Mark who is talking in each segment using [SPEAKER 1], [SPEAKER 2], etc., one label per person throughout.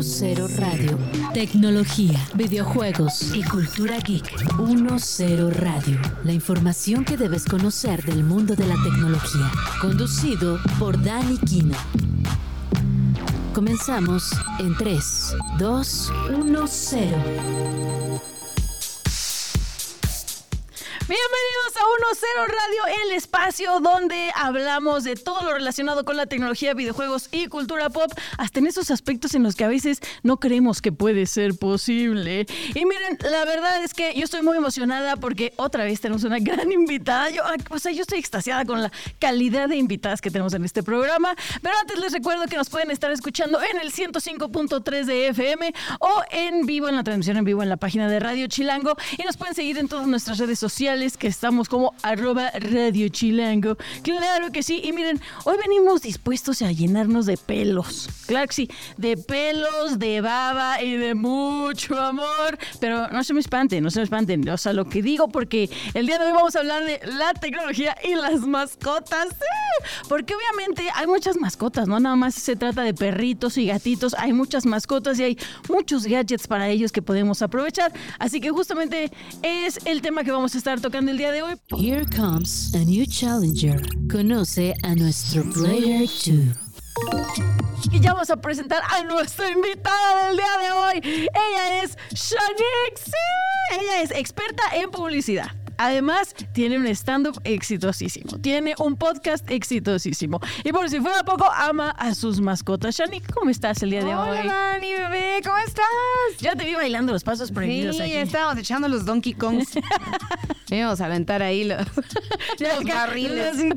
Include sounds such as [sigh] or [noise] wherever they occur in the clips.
[SPEAKER 1] 10 Radio. Tecnología, videojuegos y cultura geek. 10 Radio. La información que debes conocer del mundo de la tecnología. Conducido por Dani Kino. Comenzamos en 3, 2, 1, 0.
[SPEAKER 2] Radio, el espacio donde hablamos de todo lo relacionado con la tecnología, videojuegos y cultura pop, hasta en esos aspectos en los que a veces no creemos que puede ser posible. Y miren, la verdad es que yo estoy muy emocionada porque otra vez tenemos una gran [laughs] invitada. Yo, o sea, yo estoy extasiada con la calidad de invitadas que tenemos en este programa. Pero antes les recuerdo que nos pueden estar escuchando en el 105.3 de FM o en vivo, en la transmisión en vivo en la página de Radio Chilango. Y nos pueden seguir en todas nuestras redes sociales que estamos como arroba Radio Chilango. Claro que sí. Y miren, hoy venimos dispuestos a llenarnos de pelos. Claro que sí, de pelos, de baba y de mucho amor. Pero no se me espanten, no se me espanten. O sea, lo que digo, porque el día de hoy vamos a hablar de la tecnología y las mascotas. Porque obviamente hay muchas mascotas, ¿no? Nada más se trata de perritos y gatitos. Hay muchas mascotas y hay muchos gadgets para ellos que podemos aprovechar. Así que justamente es el tema que vamos a estar tocando el día de hoy.
[SPEAKER 1] Here comes a new challenger. Conoce a nuestro Player 2.
[SPEAKER 2] Y ya vamos a presentar a nuestra invitada del día de hoy. Ella es Shanique. Ella es experta en publicidad. Además, tiene un stand-up exitosísimo. Tiene un podcast exitosísimo. Y por si fuera poco, ama a sus mascotas. Shani, ¿cómo estás el día de
[SPEAKER 3] Hola,
[SPEAKER 2] hoy?
[SPEAKER 3] Dani, bebé, ¿cómo estás?
[SPEAKER 2] Ya te vi bailando los pasos prohibidos
[SPEAKER 3] Sí,
[SPEAKER 2] aquí.
[SPEAKER 3] estábamos echando los Donkey Kongs. [laughs] Íbamos a aventar ahí [laughs] los, los barriles.
[SPEAKER 2] ¿eh? [laughs]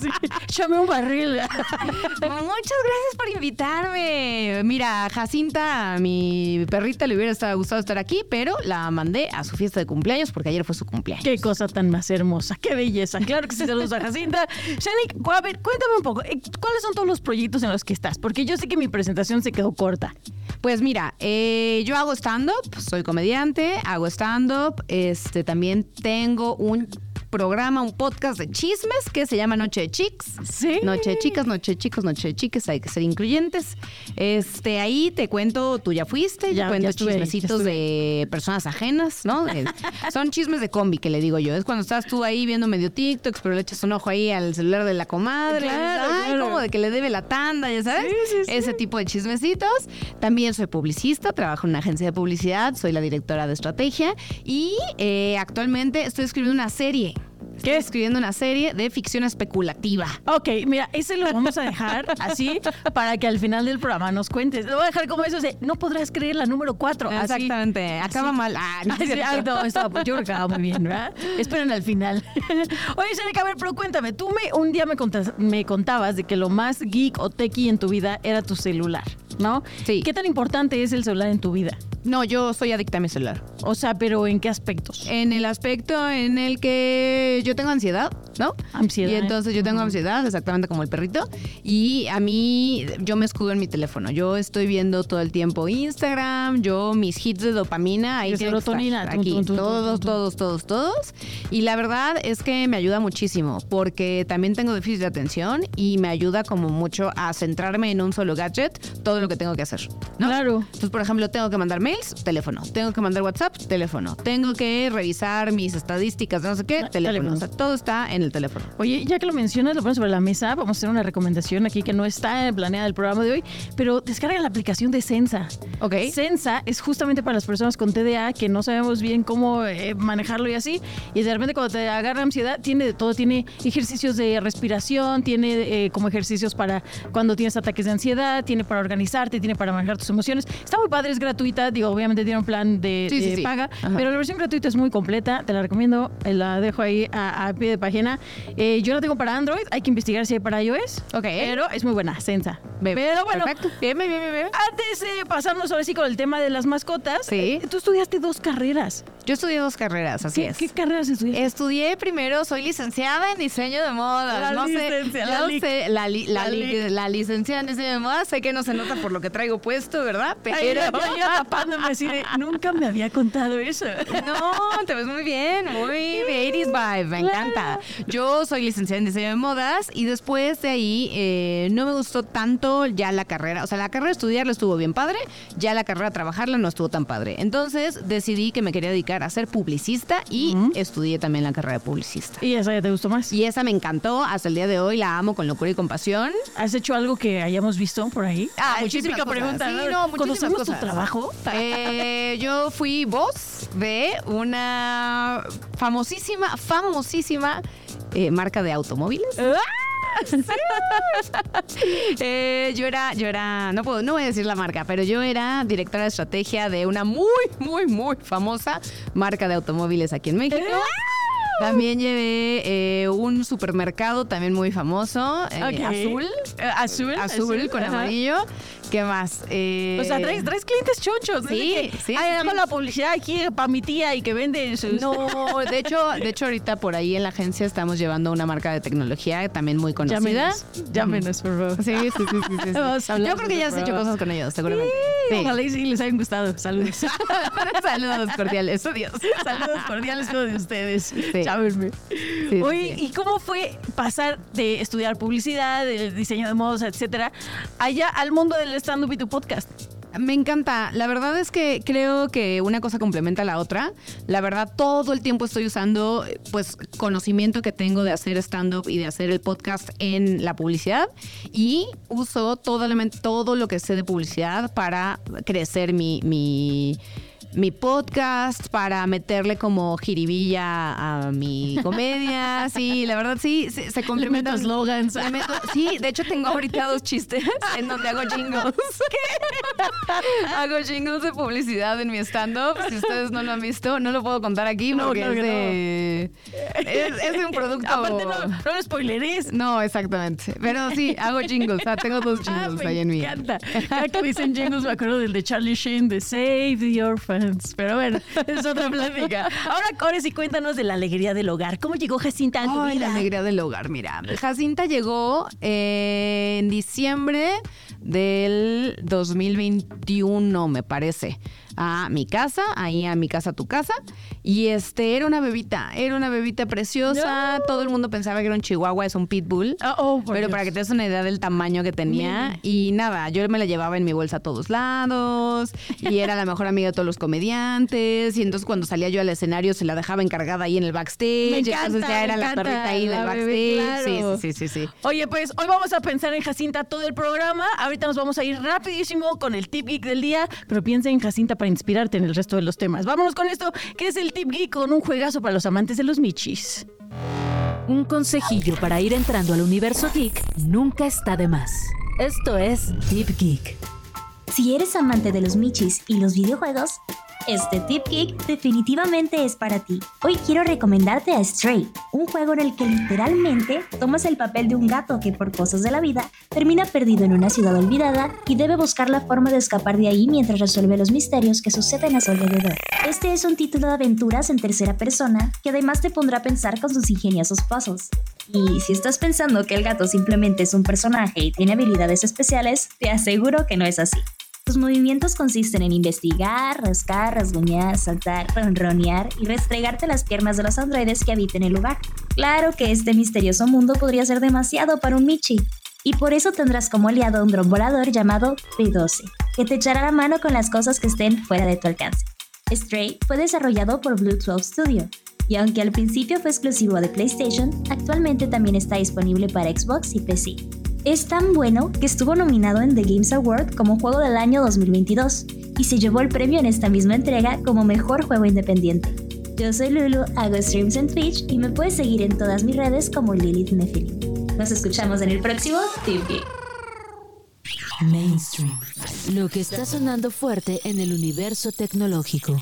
[SPEAKER 2] Sí, Échame un barril.
[SPEAKER 3] Muchas gracias por invitarme. Mira, Jacinta, a mi perrita, le hubiera gustado estar aquí, pero la mandé a su fiesta de cumpleaños porque ayer fue su cumpleaños.
[SPEAKER 2] Qué cosa tan más hermosa, qué belleza. Claro que sí, saludos a Jacinta. Shani, a ver, cuéntame un poco, eh, ¿cuáles son todos los proyectos en los que estás? Porque yo sé que mi presentación se quedó corta.
[SPEAKER 3] Pues mira, eh, yo hago stand-up, soy comediante, hago stand-up, este, también tengo un programa, un podcast de chismes que se llama Noche de Chicks.
[SPEAKER 2] Sí.
[SPEAKER 3] Noche de chicas, noche de chicos, noche de chiques, hay que ser incluyentes. Este, ahí te cuento, tú ya fuiste,
[SPEAKER 2] Ya-
[SPEAKER 3] cuento
[SPEAKER 2] ya estuve ahí, ya
[SPEAKER 3] chismecitos de personas ajenas, ¿no? De- son chismes de combi que le digo yo. Es cuando estás tú ahí viendo medio TikTok, pero le echas un ojo ahí al celular de la comadre.
[SPEAKER 2] Claro,
[SPEAKER 3] Ay,
[SPEAKER 2] claro.
[SPEAKER 3] como de que le debe la tanda, ya sabes.
[SPEAKER 2] Sí, sí, sí.
[SPEAKER 3] Ese tipo de chismecitos. También soy publicista, trabajo en una agencia de publicidad, soy la directora de estrategia y eh, actualmente estoy escribiendo una serie. Estoy escribiendo una serie de ficción especulativa.
[SPEAKER 2] Ok, mira, ese lo vamos a dejar [laughs] así para que al final del programa nos cuentes. Lo voy a dejar como eso de no podrás creer la número 4.
[SPEAKER 3] Exactamente. Acaba mal. Ah, no, es
[SPEAKER 2] Ay, sí,
[SPEAKER 3] cierto.
[SPEAKER 2] ah, no, estaba- yo creo que estaba muy bien, ¿verdad? Esperen al final. [laughs] Oye, Sharika, a ver, pero cuéntame, tú me, un día me, contas- me contabas de que lo más geek o techie en tu vida era tu celular, ¿no?
[SPEAKER 3] Sí.
[SPEAKER 2] ¿Qué tan importante es el celular en tu vida?
[SPEAKER 3] No, yo soy adicta a mi celular.
[SPEAKER 2] O sea, pero ¿en qué aspectos?
[SPEAKER 3] En el aspecto en el que yo tengo ansiedad, ¿no?
[SPEAKER 2] Ansiedad.
[SPEAKER 3] Y entonces yo tengo ansiedad, exactamente como el perrito. Y a mí, yo me escudo en mi teléfono. Yo estoy viendo todo el tiempo Instagram, yo mis hits de dopamina, ahí
[SPEAKER 2] De
[SPEAKER 3] estar,
[SPEAKER 2] serotonina, tum,
[SPEAKER 3] aquí,
[SPEAKER 2] tum, tum,
[SPEAKER 3] todos, todos, todos, todos. Y la verdad es que me ayuda muchísimo porque también tengo déficit de atención y me ayuda como mucho a centrarme en un solo gadget, todo lo que tengo que hacer. ¿no?
[SPEAKER 2] Claro.
[SPEAKER 3] Entonces, por ejemplo, tengo que mandar mails, teléfono. Tengo que mandar WhatsApp, teléfono. Tengo que revisar mis estadísticas, no sé qué, teléfono.
[SPEAKER 2] teléfono.
[SPEAKER 3] O sea, todo está en el teléfono.
[SPEAKER 2] Oye, ya que lo mencionas, lo pones sobre la mesa, vamos a hacer una recomendación aquí que no está planeada el programa de hoy, pero descarga la aplicación de Sensa.
[SPEAKER 3] Ok.
[SPEAKER 2] Sensa es justamente para las personas con TDA que no sabemos bien cómo eh, manejarlo y así, y de repente cuando te agarra ansiedad, tiene de todo, tiene ejercicios de respiración, tiene eh, como ejercicios para cuando tienes ataques de ansiedad, tiene para organizarte, tiene para manejar tus emociones. Está muy padre, es gratuita, digo, obviamente tiene un plan de,
[SPEAKER 3] Sí, sí,
[SPEAKER 2] de
[SPEAKER 3] sí.
[SPEAKER 2] paga, pero la versión gratuita es muy completa, te la recomiendo, eh, la dejo ahí a, a pie de página. Eh, yo la tengo para Android, hay que investigar si hay para iOS.
[SPEAKER 3] Ok.
[SPEAKER 2] Pero es muy buena, Sensa. Pero bueno,
[SPEAKER 3] Perfecto. Bien, bien,
[SPEAKER 2] antes de pasarnos ahora sí con el tema de las mascotas,
[SPEAKER 3] Sí.
[SPEAKER 2] eh, tú estudiaste dos carreras.
[SPEAKER 3] Yo estudié dos carreras, así
[SPEAKER 2] ¿Qué,
[SPEAKER 3] es.
[SPEAKER 2] qué carreras estudiaste?
[SPEAKER 3] Estudié primero, soy licenciada en diseño de modas.
[SPEAKER 2] La
[SPEAKER 3] no
[SPEAKER 2] licencia,
[SPEAKER 3] sé,
[SPEAKER 2] la
[SPEAKER 3] no
[SPEAKER 2] lic.
[SPEAKER 3] sé, la, li- la,
[SPEAKER 2] La
[SPEAKER 3] li-
[SPEAKER 2] lic.
[SPEAKER 3] la licenciada en diseño de modas. Sé que no se nota por lo que traigo puesto, ¿verdad?
[SPEAKER 2] Ay,
[SPEAKER 3] Pero
[SPEAKER 2] ya, ya así de, nunca me había contado eso.
[SPEAKER 3] No, te ves muy bien, muy 80s vibe, me encanta. Yo soy licenciada en diseño de modas y después de ahí eh, no me gustó tanto ya la carrera. O sea, la carrera de estudiarla estuvo bien padre, ya la carrera de trabajarla no estuvo tan padre. Entonces decidí que me quería dedicar a ser publicista y estudié también la carrera de publicista.
[SPEAKER 2] ¿Y esa ya te gustó más?
[SPEAKER 3] Y esa me encantó, hasta el día de hoy la amo con locura y compasión.
[SPEAKER 2] ¿Has hecho algo que hayamos visto por ahí?
[SPEAKER 3] Ah, muchísimas
[SPEAKER 2] típica
[SPEAKER 3] cosas.
[SPEAKER 2] pregunta.
[SPEAKER 3] Sí, no, muchísimas
[SPEAKER 2] ¿Conocemos
[SPEAKER 3] cosas.
[SPEAKER 2] tu trabajo?
[SPEAKER 3] Eh, yo fui voz de una famosísima, famosísima eh, marca de automóviles. [laughs] Eh, yo era, yo era, no puedo, no voy a decir la marca, pero yo era directora de estrategia de una muy, muy, muy famosa marca de automóviles aquí en México. También llevé eh, un supermercado también muy famoso, eh, azul,
[SPEAKER 2] Eh, azul.
[SPEAKER 3] azul con
[SPEAKER 2] ajá.
[SPEAKER 3] amarillo. ¿Qué más? Eh,
[SPEAKER 2] O sea, traes, traes clientes chonchos. ¿no?
[SPEAKER 3] Sí,
[SPEAKER 2] De que,
[SPEAKER 3] sí,
[SPEAKER 2] Ay,
[SPEAKER 3] sí,
[SPEAKER 2] hago
[SPEAKER 3] sí.
[SPEAKER 2] la publicidad aquí para mi tía y que vende sus...
[SPEAKER 3] No, de hecho, de hecho ahorita por ahí en la agencia estamos llevando una marca de tecnología también muy conocida.
[SPEAKER 2] Llámenos, llámenos, por favor.
[SPEAKER 3] Sí, sí, sí, sí, sí, sí. [laughs]
[SPEAKER 2] Vamos a hablar
[SPEAKER 3] Yo creo que
[SPEAKER 2] de
[SPEAKER 3] ya has hecho cosas con ellos, seguramente.
[SPEAKER 2] Sí,
[SPEAKER 3] Sí.
[SPEAKER 2] Ojalá y sí les hayan gustado. Saludos. [laughs]
[SPEAKER 3] Saludos cordiales. Adiós.
[SPEAKER 2] Saludos cordiales todos de ustedes.
[SPEAKER 3] Sí.
[SPEAKER 2] Llámenme.
[SPEAKER 3] sí,
[SPEAKER 2] Oye. ¿y cómo fue pasar de estudiar publicidad, del diseño de modos, etcétera, allá al mundo del stand-up y tu podcast?
[SPEAKER 3] Me encanta. La verdad es que creo que una cosa complementa a la otra. La verdad, todo el tiempo estoy usando, pues, conocimiento que tengo de hacer stand-up y de hacer el podcast en la publicidad. Y uso todo, todo lo que sé de publicidad para crecer mi, mi, mi podcast, para meterle como jiribilla a mi comedia. [laughs] Sí, la verdad, sí, sí, se complementan.
[SPEAKER 2] slogans.
[SPEAKER 3] Le meto- sí, de hecho tengo ahorita dos chistes en donde hago jingles. [laughs] hago jingles de publicidad en mi stand-up. Si ustedes no lo han visto, no lo puedo contar aquí
[SPEAKER 2] No,
[SPEAKER 3] porque es, de, es, es de un producto.
[SPEAKER 2] Aparte, no, no lo spoileres.
[SPEAKER 3] No, exactamente. Pero sí, hago jingles. Tengo dos
[SPEAKER 2] Ah,
[SPEAKER 3] jingles
[SPEAKER 2] me
[SPEAKER 3] ahí en mí.
[SPEAKER 2] encanta. Cada que dicen jingles me acuerdo del de Charlie Sheen de Save the Orphans. Pero bueno, [laughs] es otra plática. Ahora, Cores, y cuéntanos de la alegría del hogar. ¿Cómo llegó Jacinta a tu
[SPEAKER 3] Ay,
[SPEAKER 2] vida?
[SPEAKER 3] la alegría del hogar, mira. Jacinta llegó eh, en diciembre del 2021, me parece, a mi casa, ahí a mi casa, tu casa. Y este, era una bebita, era una bebita preciosa. Todo el mundo pensaba que era un chihuahua, es un pitbull.
[SPEAKER 2] Ah, oh, por
[SPEAKER 3] Pero
[SPEAKER 2] Dios.
[SPEAKER 3] para que te des una idea del tamaño que tenía. Y nada, yo me la llevaba en mi bolsa a todos lados. Y era la mejor amiga de todos los comediantes. Y entonces cuando salía yo al escenario se la dejaba encargada ahí en el backstage.
[SPEAKER 2] Me
[SPEAKER 3] entonces ya era
[SPEAKER 2] me
[SPEAKER 3] la
[SPEAKER 2] encanta,
[SPEAKER 3] perrita ahí del
[SPEAKER 2] la
[SPEAKER 3] backstage.
[SPEAKER 2] bebé, claro.
[SPEAKER 3] Sí, sí, sí, sí.
[SPEAKER 2] Oye, pues hoy vamos a pensar en Jacinta todo el programa. Ahorita nos vamos a ir rapidísimo con el tip geek del día, pero piensa en Jacinta para inspirarte en el resto de los temas. Vámonos con esto, que es el tip geek con un juegazo para los amantes de los michis.
[SPEAKER 1] Un consejillo para ir entrando al universo geek nunca está de más. Esto es Deep Geek.
[SPEAKER 4] Si eres amante de los michis y los videojuegos, este Tip Geek definitivamente es para ti. Hoy quiero recomendarte a Stray, un juego en el que literalmente tomas el papel de un gato que por cosas de la vida termina perdido en una ciudad olvidada y debe buscar la forma de escapar de ahí mientras resuelve los misterios que suceden a su alrededor. Este es un título de aventuras en tercera persona que además te pondrá a pensar con sus ingeniosos puzzles. Y si estás pensando que el gato simplemente es un personaje y tiene habilidades especiales, te aseguro que no es así. Tus movimientos consisten en investigar, rascar, rasguñar, saltar, ronronear y restregarte las piernas de los androides que habiten el lugar. Claro que este misterioso mundo podría ser demasiado para un Michi, y por eso tendrás como aliado a un dron volador llamado P12, que te echará la mano con las cosas que estén fuera de tu alcance. Stray fue desarrollado por Blue 12 Studio, y aunque al principio fue exclusivo de PlayStation, actualmente también está disponible para Xbox y PC. Es tan bueno que estuvo nominado en The Games Award como Juego del Año 2022 y se llevó el premio en esta misma entrega como Mejor Juego Independiente. Yo soy Lulu, hago streams en Twitch y me puedes seguir en todas mis redes como Lilith Nephilim. Nos escuchamos en el próximo Geek.
[SPEAKER 1] Mainstream. Lo que está sonando fuerte en el universo tecnológico.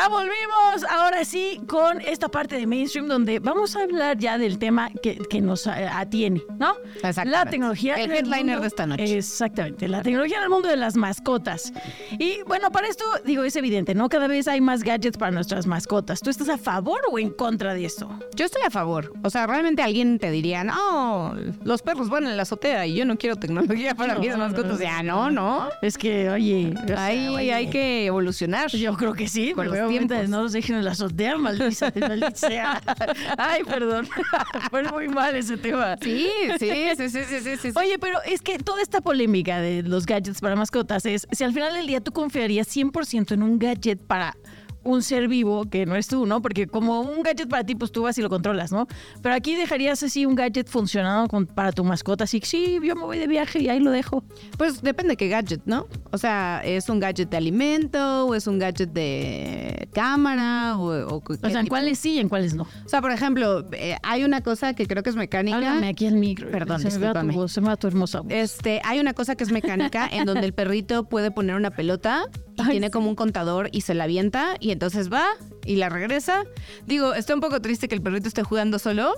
[SPEAKER 2] Ya volvimos, ahora sí, con esta parte de mainstream donde vamos a hablar ya del tema que, que nos eh, atiene, ¿no?
[SPEAKER 3] Exactamente.
[SPEAKER 2] La tecnología.
[SPEAKER 3] El headliner
[SPEAKER 2] mundo-
[SPEAKER 3] de esta noche.
[SPEAKER 2] Exactamente, la tecnología en el mundo de las mascotas. Y bueno, para esto, digo, es evidente, ¿no? Cada vez hay más gadgets para nuestras mascotas. ¿Tú estás a favor o en contra de esto?
[SPEAKER 3] Yo estoy a favor. O sea, realmente alguien te diría, no, los perros van en la azotea y yo no quiero tecnología para [laughs] mis mascotas. Ya, no, no.
[SPEAKER 2] Es que, oye, o sea,
[SPEAKER 3] Ahí
[SPEAKER 2] oye,
[SPEAKER 3] hay que evolucionar.
[SPEAKER 2] Yo creo que sí,
[SPEAKER 3] Con los tiempos.
[SPEAKER 2] no los dejen en la azotea, maldita, sea. [laughs] Ay, perdón. [laughs] Fue muy mal ese tema.
[SPEAKER 3] Sí, sí, sí, sí, sí, sí, sí.
[SPEAKER 2] Oye, pero es que toda esta polémica de los gadgets para mascotas es si al final del día tú confiarías 100% en un gadget para un ser vivo que no es tú, ¿no? Porque como un gadget para ti, pues tú vas y lo controlas, ¿no? Pero aquí dejarías así un gadget funcionando con- para tu mascota, así que sí, yo me voy de viaje y ahí lo dejo.
[SPEAKER 3] Pues depende qué gadget, ¿no? O sea, ¿es un gadget de alimento o es un gadget de cámara o, o qué
[SPEAKER 2] O sea, en
[SPEAKER 3] tipo?
[SPEAKER 2] cuáles sí y en cuáles no.
[SPEAKER 3] O sea, por ejemplo, eh, hay una cosa que creo que es mecánica.
[SPEAKER 2] Háblame aquí al micro.
[SPEAKER 3] Perdón,
[SPEAKER 2] se me va tu
[SPEAKER 3] discúlpame.
[SPEAKER 2] voz, se me va tu hermosa voz.
[SPEAKER 3] Este, hay una cosa que es mecánica en donde el perrito puede poner una pelota y
[SPEAKER 2] Ay,
[SPEAKER 3] tiene como un contador y se la avienta y entonces va y la regresa. Digo, está un poco triste que el perrito esté jugando solo,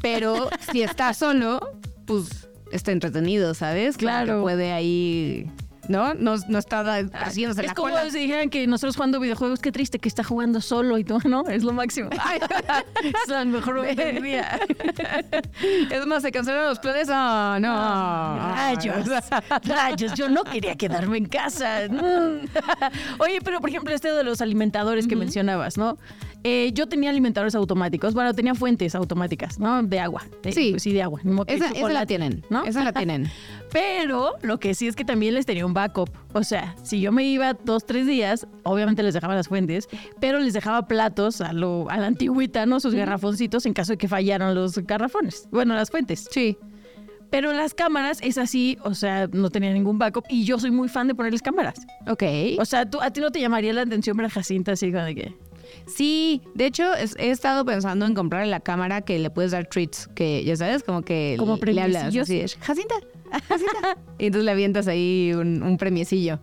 [SPEAKER 3] pero si está solo, pues está entretenido, ¿sabes?
[SPEAKER 2] Claro.
[SPEAKER 3] que puede ahí, ¿no? No, no está haciéndose
[SPEAKER 2] Es
[SPEAKER 3] la
[SPEAKER 2] como
[SPEAKER 3] cola.
[SPEAKER 2] si dijeran que nosotros jugando videojuegos, qué triste que está jugando solo y todo, ¿no? Es lo máximo. [laughs] es la mejor día. [laughs]
[SPEAKER 3] Es más, se cancelaron los planes. Ah, no.
[SPEAKER 2] Rayos, rayos, yo no quería quedarme en casa. [laughs] Oye, pero por ejemplo, este de los alimentadores que mencionabas, ¿no? Eh, yo tenía alimentadores automáticos, bueno, tenía fuentes automáticas, ¿no? De agua. de-
[SPEAKER 3] Sí.
[SPEAKER 2] pues sí, de agua.
[SPEAKER 3] Esa, esa la tienen,
[SPEAKER 2] ¿no?
[SPEAKER 3] Esa la [laughs] tienen.
[SPEAKER 2] Pero lo que sí es que también les tenía un backup. O sea, si yo me iba dos, tres días, obviamente les dejaba las fuentes, pero les dejaba platos a, lo, a la antigüita, ¿no? Sus garrafoncitos en caso de que fallaran los garrafones. Bueno, las fuentes.
[SPEAKER 3] Sí.
[SPEAKER 2] Pero las cámaras es así, o sea, no tenía ningún backup y yo soy muy fan de ponerles cámaras.
[SPEAKER 3] Ok.
[SPEAKER 2] O sea, ¿tú, a ti no te llamaría la atención ver a Jacinta así como de que...
[SPEAKER 3] Sí, de hecho es- he estado pensando en comprar la cámara que le puedes dar treats, que ya sabes, como que
[SPEAKER 2] Como
[SPEAKER 3] le hablas así, Jacinta, Jacinta. [laughs] y entonces le avientas ahí un, un premiecillo.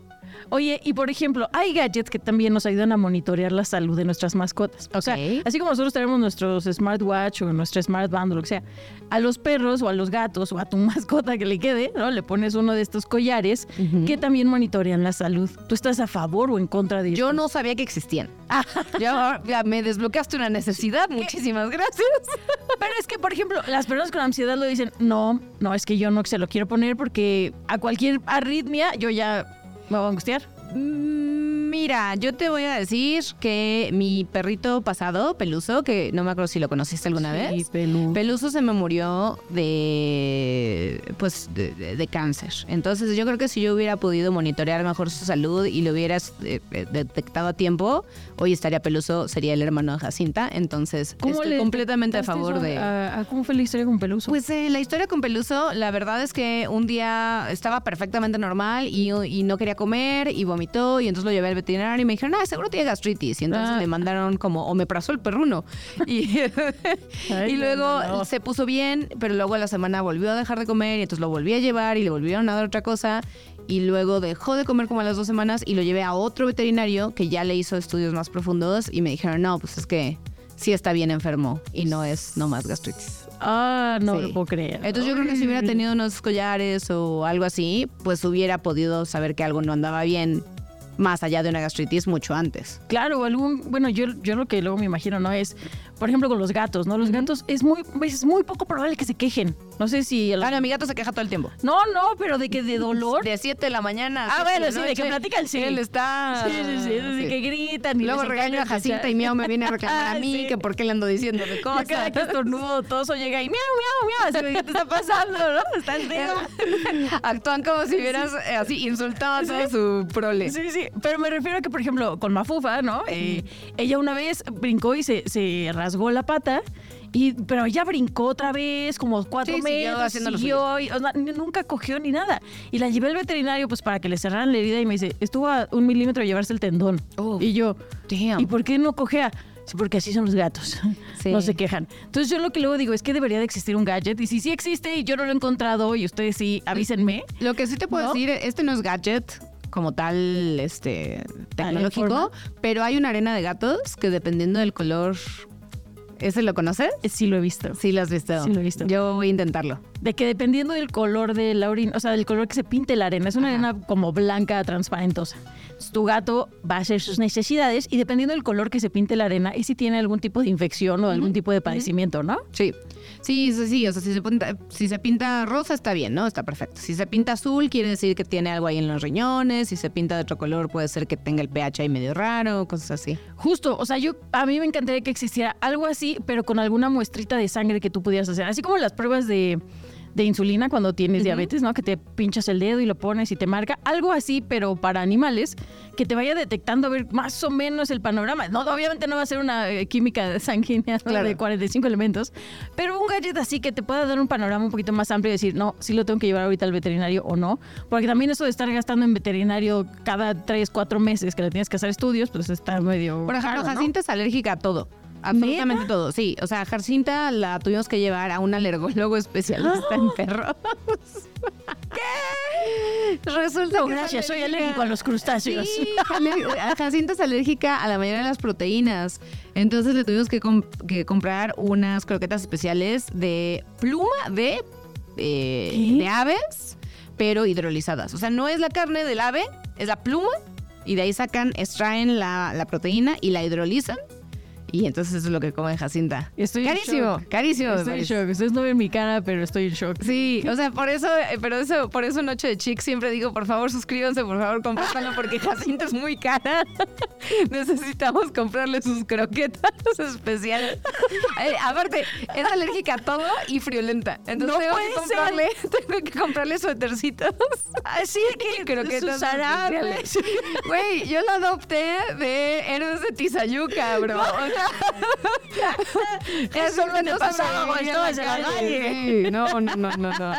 [SPEAKER 2] Oye, y por ejemplo, hay gadgets que también nos ayudan a monitorear la salud de nuestras mascotas. O sea, así como nosotros tenemos nuestros smartwatch o nuestra smartband o lo que sea, a los perros o a los gatos o a tu [laughs] mascota que le quede, ¿no? Le pones uno de estos collares que también monitorean la salud. ¿Tú estás a favor o en contra de
[SPEAKER 3] Yo
[SPEAKER 2] esto?
[SPEAKER 3] no sabía que existían. [laughs] ya, ya me desbloqueaste una necesidad, muchísimas gracias. [laughs]
[SPEAKER 2] Pero es que, por ejemplo, las personas con ansiedad lo dicen, no, no, es que yo no se lo quiero poner porque a cualquier arritmia yo ya me voy a angustiar.
[SPEAKER 3] Mm, Mira, yo te voy a decir que mi perrito pasado, Peluso, que no me acuerdo si lo conociste alguna vez.
[SPEAKER 2] Pelu.
[SPEAKER 3] Peluso se me murió de pues de, de- de cáncer. Entonces yo creo que si yo hubiera podido monitorear mejor su salud y lo hubieras eh, eh, detectado a tiempo, hoy estaría Peluso, sería el hermano de Jacinta. Entonces estoy completamente a favor de...
[SPEAKER 2] a- a ¿Cómo fue la historia con Peluso?
[SPEAKER 3] Pues eh, la historia con Peluso, la verdad es que un día estaba perfectamente normal y, y no quería comer y vomitó y entonces lo llevé al veterinario y me dijeron, ah, seguro tiene gastritis. Y entonces
[SPEAKER 2] Ah.
[SPEAKER 3] le mandaron como omeprazol perruno. Y, [laughs]
[SPEAKER 2] Ay,
[SPEAKER 3] y
[SPEAKER 2] no,
[SPEAKER 3] luego
[SPEAKER 2] no, no.
[SPEAKER 3] se puso bien, pero luego a la semana volvió a dejar de comer y entonces lo volví a llevar y le volvieron a dar otra cosa. Y luego dejó de comer como a las dos semanas y lo llevé a otro veterinario que ya le hizo estudios más profundos y me dijeron, no, pues es que sí está bien enfermo y no es nomás gastritis.
[SPEAKER 2] Ah, no
[SPEAKER 3] Sí.
[SPEAKER 2] lo puedo creer.
[SPEAKER 3] Entonces yo creo que si hubiera tenido unos collares o algo así, pues hubiera podido saber que algo no andaba bien más allá de una gastritis mucho antes.
[SPEAKER 2] Claro, algún, bueno, yo, yo lo que luego me imagino, ¿no? Es, por ejemplo, con los gatos, ¿no? Los gatos es muy, es muy poco probable que se quejen. No sé si... el-
[SPEAKER 3] Ah, no, mi gato se queja todo el tiempo.
[SPEAKER 2] No, no, pero de que de [laughs] dolor.
[SPEAKER 3] De 7 de la mañana.
[SPEAKER 2] Ah, bueno,
[SPEAKER 3] la
[SPEAKER 2] sí, de que
[SPEAKER 3] noche,
[SPEAKER 2] platican, sí.
[SPEAKER 3] Él está...
[SPEAKER 2] Sí, sí, sí, de
[SPEAKER 3] sí.
[SPEAKER 2] que gritan y
[SPEAKER 3] Luego regaño a Jacinta y Miau me viene a reclamar [laughs]
[SPEAKER 2] Ah,
[SPEAKER 3] a mí
[SPEAKER 2] sí.
[SPEAKER 3] que por qué le ando diciendo de [laughs] cosas.
[SPEAKER 2] cada que estornudo, toso llega y miau, miau, miau. Así, ¿qué te está pasando, no? Estás feo.
[SPEAKER 3] Actúan como si hubieras eh, así insultado a todo su prole.
[SPEAKER 2] Sí, sí, pero me refiero a que, por ejemplo, con Mafufa, ¿no? Eh, ella una vez brincó y se, se rasgó la pata. Y, pero ella brincó otra vez, como cuatro
[SPEAKER 3] Sí, siguió
[SPEAKER 2] metros,
[SPEAKER 3] haciendo lo
[SPEAKER 2] siguió, y, o sea, nunca cogió ni nada. Y la llevé al veterinario pues para que le cerraran la herida y me dice, estuvo a un milímetro de llevarse el tendón. Y yo,
[SPEAKER 3] Damn.
[SPEAKER 2] ¿y por qué no cogea? Sí, porque así son los gatos. [laughs]
[SPEAKER 3] Sí.
[SPEAKER 2] No se quejan. Entonces yo lo que luego digo es que debería de existir un gadget. Y si sí existe y yo no lo he encontrado y ustedes sí, avísenme.
[SPEAKER 3] Lo que sí te puedo
[SPEAKER 2] ¿No?
[SPEAKER 3] decir, este no es gadget. como tal este tecnológico, pero hay una arena de gatos que dependiendo del color ¿Ese lo conoces?
[SPEAKER 2] Sí lo he visto.
[SPEAKER 3] Sí lo has visto.
[SPEAKER 2] Sí lo he visto.
[SPEAKER 3] Yo voy a intentarlo.
[SPEAKER 2] De que dependiendo del color de la orina, o sea, del color que se pinte la arena, es una arena como blanca, transparentosa. Entonces, tu gato va a hacer sus necesidades y dependiendo del color que se pinte la arena y si tiene algún tipo de infección o algún tipo de padecimiento, ¿no?
[SPEAKER 3] Sí. Sí, sí, sí. O sea, si se, pinta, si se pinta rosa está bien, ¿no? Está perfecto. Si se pinta azul, quiere decir que tiene algo ahí en los riñones. Si se pinta de otro color, puede ser que tenga el pH ahí medio raro, cosas así.
[SPEAKER 2] Justo, o sea, yo a mí me encantaría que existiera algo así, pero con alguna muestrita de sangre que tú pudieras hacer. Así como las pruebas de de insulina cuando tienes diabetes, ¿no? Que te pinchas el dedo y lo pones y te marca. Algo así, pero para animales, que te vaya detectando a ver más o menos el panorama. No, obviamente no va a ser una eh, química [laughs] sanguínea de 45 elementos, pero un gadget así que te pueda dar un panorama un poquito más amplio y decir, no, sí lo tengo que llevar ahorita al veterinario o no. Porque también eso de estar gastando en veterinario cada 3, 4 meses que le tienes que hacer estudios, pues está medio.
[SPEAKER 3] Por ejemplo, Jacinta es alérgica a todo. Absolutamente todo, sí. O sea, Jacinta la tuvimos que llevar a un alergólogo especialista en [gasps] perros. ¿Qué? Resulta
[SPEAKER 2] que gracias, soy alérgico a los crustáceos. Sí,
[SPEAKER 3] Jacinta es alérgica a la mayoría de las proteínas. Entonces le tuvimos que, comprar unas croquetas especiales de pluma de, eh, de aves, pero hidrolizadas. O sea, no es la carne del ave, es la pluma. Y de ahí sacan, extraen la, la proteína y la hidrolizan y entonces eso es lo que come Jacinta.
[SPEAKER 2] Estoy
[SPEAKER 3] carísimo, carísimo.
[SPEAKER 2] Estoy en shock. Ustedes no ven mi cara, pero estoy en shock.
[SPEAKER 3] Sí, o sea, por eso, eh, pero eso, por eso Noche de Chic siempre digo, por favor, suscríbanse, por favor, compártanlo, porque Jacinta es muy cara. [laughs] Necesitamos comprarle sus croquetas especiales. Eh, aparte, es alérgica a todo y friolenta. Entonces tengo, que comprarle, [laughs] tengo que comprarle suétercitos.
[SPEAKER 2] Así que [laughs] croquetas especiales.
[SPEAKER 3] Güey, yo lo adopté de héroes de Tizayuca, bro.
[SPEAKER 2] Eso no me pasaba cuando estabas en la calle.
[SPEAKER 3] No, no, no, no, no.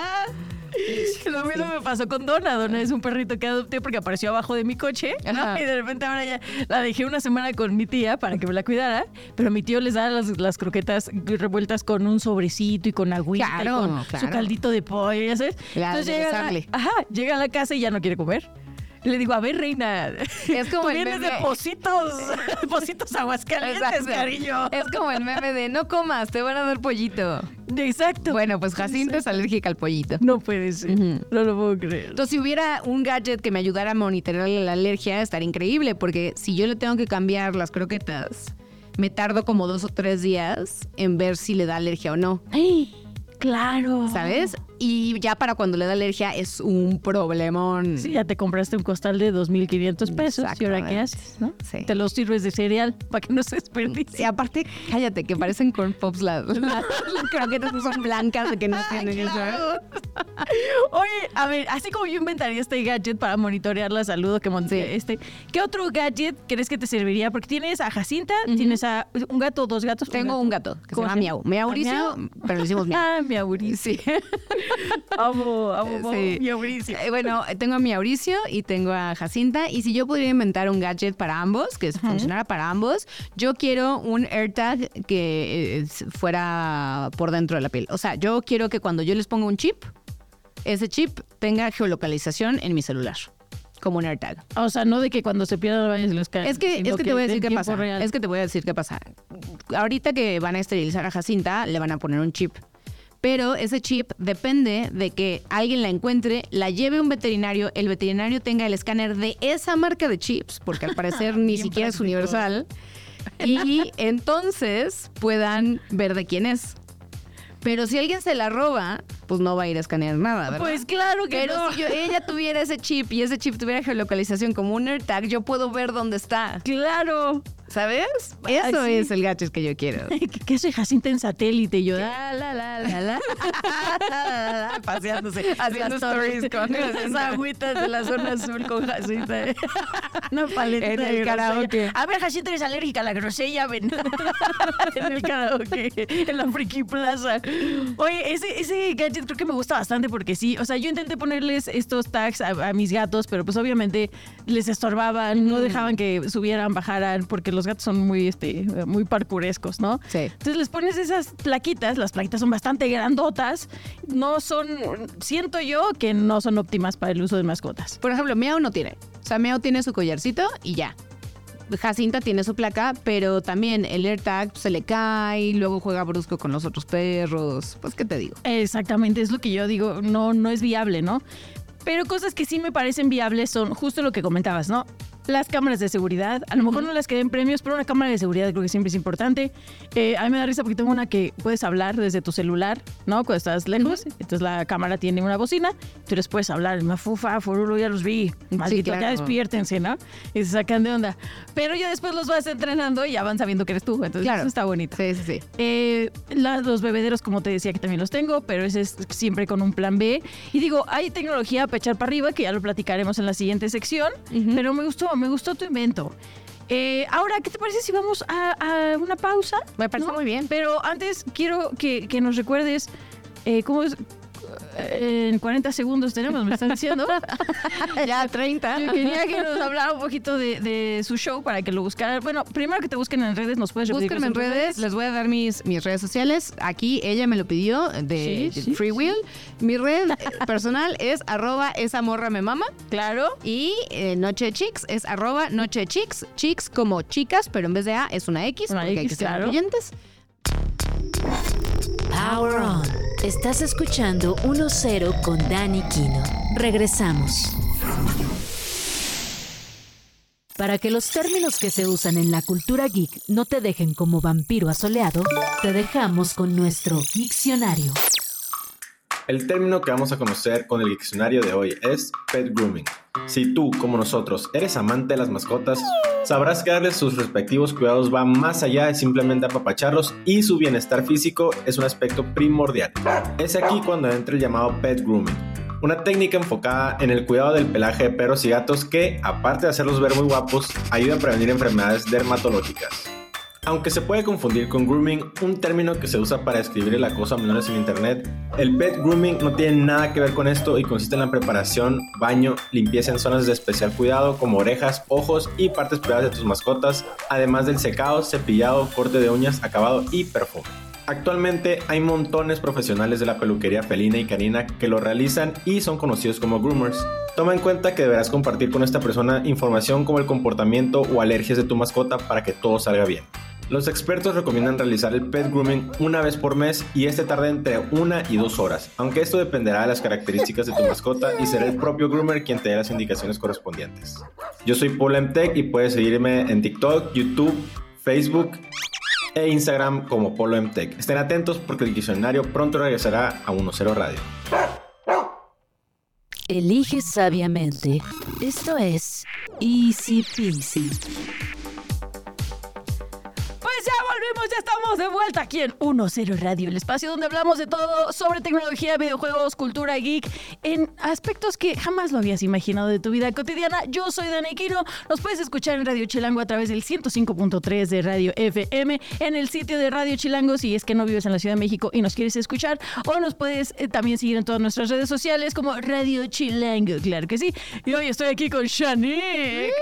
[SPEAKER 3] [laughs]
[SPEAKER 2] Lo mismo me pasó con Donna. Donna es un perrito que adopté porque apareció abajo de mi coche. Y de repente ahora ya la dejé una semana con mi tía para que me la cuidara. Pero mi tío les da las, croquetas revueltas con un sobrecito y con agüita. y con su caldito de pollo, ya sabes. Entonces llega, ajá, llega a la casa y ya no quiere comer. Le digo, a ver, reina. Es como Tú el vienes meme. de Positos, [laughs] Positos Aguascalientes, cariño.
[SPEAKER 3] Es como el meme de no comas, te van a dar pollito.
[SPEAKER 2] Exacto.
[SPEAKER 3] Bueno, pues Jacinto es alérgica al pollito.
[SPEAKER 2] No puede ser. No lo puedo creer.
[SPEAKER 3] Entonces, si hubiera un gadget que me ayudara a monitorear la alergia, estaría increíble, porque si yo le tengo que cambiar las croquetas, me tardo como dos o tres días en ver si le da alergia o no.
[SPEAKER 2] ¡Ay! Claro.
[SPEAKER 3] ¿Sabes? Y ya para cuando le da alergia es un problemón.
[SPEAKER 2] Sí, ya te compraste un costal de 2.500 pesos. ¿Y ahora qué haces? ¿no? Sí. Te los sirves de cereal para que no se desperdicie.
[SPEAKER 3] Y aparte, cállate, que parecen corn pops las, las, croquetas son blancas de que no tienen eso.
[SPEAKER 2] Oye, a ver, así como yo inventaría este gadget para monitorear la salud que monté este, ¿qué otro gadget crees que te serviría? Porque tienes a Jacinta, tienes a un gato o dos gatos.
[SPEAKER 3] Tengo un gato que se llama Miau. Miauricio, pero le decimos [laughs] Miau.
[SPEAKER 2] Ah, Miauricio. Sí. [laughs] [laughs] amo, amo, sí.
[SPEAKER 3] Mauricio. Eh, bueno, tengo a mi Mauricio y tengo a Jacinta. Y si yo pudiera inventar un gadget para ambos, que funcionara para ambos, yo quiero un AirTag que eh, fuera por dentro de la piel. O sea, yo quiero que cuando yo les ponga un chip, ese chip tenga geolocalización en mi celular como un AirTag.
[SPEAKER 2] O sea, no de que cuando se pierdan los los
[SPEAKER 3] Es que, es que, te voy a decir qué pasa. Es que te voy a decir qué pasa. Ahorita que van a esterilizar a Jacinta, le van a poner un chip pero ese chip depende de que alguien la encuentre, la lleve a un veterinario, el veterinario tenga el escáner de esa marca de chips, porque al parecer [laughs] ni siquiera es universal, y entonces puedan ver de quién es. Pero si alguien se la roba, pues no va a ir a escanear nada, ¿verdad?
[SPEAKER 2] Pues claro que
[SPEAKER 3] Pero
[SPEAKER 2] no.
[SPEAKER 3] si ella tuviera ese chip y ese chip tuviera geolocalización como un AirTag, yo puedo ver dónde está.
[SPEAKER 2] Claro.
[SPEAKER 3] ¿Sabes? Eso es el gadget que yo quiero. [laughs]
[SPEAKER 2] ¿Qué soy Jacinta en satélite? Y yo, la, la, la, la,
[SPEAKER 3] la. [laughs] Paseándose, haciendo stories con
[SPEAKER 2] esas agüitas de la zona azul con Jacinta. [laughs]
[SPEAKER 3] Una paleta
[SPEAKER 2] en el karaoke. A ver, Jacinta eres alérgica a la grosella, ven. en el karaoke, en la Friki Plaza. Oye, ese, ese gadget creo que me gusta bastante porque sí, o sea, yo intenté ponerles estos tags a, mis gatos, pero pues obviamente les estorbaban, no dejaban que subieran, bajaran, porque los los gatos son muy, este, muy parkurescos, ¿no?
[SPEAKER 3] Sí.
[SPEAKER 2] Entonces les pones esas plaquitas, las plaquitas son bastante grandotas, no son, siento yo que no son óptimas para el uso de mascotas.
[SPEAKER 3] Por ejemplo, Miau no tiene. Sameo tiene su collarcito y ya. Jacinta tiene su placa, pero también el AirTag se le cae, luego juega brusco con los otros perros. Pues, ¿qué te digo?
[SPEAKER 2] Exactamente, es lo que yo digo, no, no es viable, ¿no? Pero cosas que sí me parecen viables son justo lo que comentabas, ¿no? Las cámaras de seguridad, a lo mejor no las queden premios, pero una cámara de seguridad creo que siempre es importante. Eh, a mí me da risa porque tengo una que puedes hablar desde tu celular, ¿no? Cuando estás lejos. Entonces la cámara tiene una bocina, tú les puedes hablar, mafufa, furulo, ya los vi, maldito, ya despiértense, ¿no? Y se sacan de onda. Pero ya después los vas entrenando y ya van sabiendo que eres tú, entonces
[SPEAKER 3] Claro.
[SPEAKER 2] eso está bonito.
[SPEAKER 3] Sí, sí, sí.
[SPEAKER 2] Eh, la- los bebederos, como te decía, que también los tengo, pero ese es siempre con un plan B. Y digo, hay tecnología para echar para arriba, que ya lo platicaremos en la siguiente sección, pero me gustó, me gustó tu invento. Eh, ahora, ¿qué te parece si vamos a, a una pausa?
[SPEAKER 3] Me parece muy bien.
[SPEAKER 2] Pero antes quiero que, que nos recuerdes eh, cómo es... En 40 segundos tenemos, me están diciendo. [laughs]
[SPEAKER 3] ya 30.
[SPEAKER 2] Yo quería que nos hablara un poquito de, de su show para que lo buscaran. Bueno, primero que te busquen en redes, nos puedes repetir
[SPEAKER 3] Búsquenme en redes, les voy a dar mis, mis redes sociales. Aquí ella me lo pidió de,
[SPEAKER 2] Sí,
[SPEAKER 3] de
[SPEAKER 2] sí,
[SPEAKER 3] Free Will. Mi red eh, personal es arroba esa morra me mama.
[SPEAKER 2] Claro.
[SPEAKER 3] Y eh, Noche de Chicks es arroba Noche Chicks. Chicks como chicas, pero en vez de A es una X,
[SPEAKER 2] Una
[SPEAKER 3] porque hay
[SPEAKER 2] X,
[SPEAKER 3] que ser
[SPEAKER 2] claro.
[SPEAKER 1] Power On. Estás escuchando 1-0 con Dani Kino. Regresamos. Para que los términos que se usan en la cultura geek no te dejen como vampiro asoleado, te dejamos con nuestro diccionario.
[SPEAKER 5] El término que vamos a conocer con el diccionario de hoy es pet grooming. Si tú, como nosotros, eres amante de las mascotas, sabrás que darles sus respectivos cuidados va más allá de simplemente apapacharlos y su bienestar físico es un aspecto primordial. Es aquí cuando entra el llamado pet grooming, una técnica enfocada en el cuidado del pelaje de perros y gatos que, aparte de hacerlos ver muy guapos, ayuda a prevenir enfermedades dermatológicas. Aunque se puede confundir con grooming, un término que se usa para describir el acoso a menores en internet, el pet grooming no tiene nada que ver con esto y consiste en la preparación, baño, limpieza en zonas de especial cuidado como orejas, ojos y partes privadas de tus mascotas, además del secado, cepillado, corte de uñas, acabado y perfume. Actualmente hay montones profesionales de la peluquería felina y canina que lo realizan y son conocidos como groomers. Toma en cuenta que deberás compartir con esta persona información como el comportamiento o alergias de tu mascota para que todo salga bien. Los expertos recomiendan realizar el pet grooming una vez por mes y este tarda entre una y dos horas, aunque esto dependerá de las características de tu mascota y será el propio groomer quien te dé las indicaciones correspondientes. Yo soy Paul MTech y puedes seguirme en TikTok, YouTube, Facebook e Instagram como Polo MTech. Estén atentos porque el diccionario pronto regresará a 10 Radio.
[SPEAKER 1] Elige sabiamente. Esto es Easy Peasy.
[SPEAKER 2] Pues ya volvimos, ya estamos de vuelta aquí en 1-0 Radio, el espacio donde hablamos de todo sobre tecnología, videojuegos, cultura geek, en aspectos que jamás lo habías imaginado de tu vida cotidiana. Yo soy Dani Quino, nos puedes escuchar en Radio Chilango a través del 105.3 de Radio FM, en el sitio de Radio Chilango si es que no vives en la Ciudad de México y nos quieres escuchar, o nos puedes eh, también seguir en todas nuestras redes sociales como Radio Chilango, claro que sí. Y hoy estoy aquí con Shanique,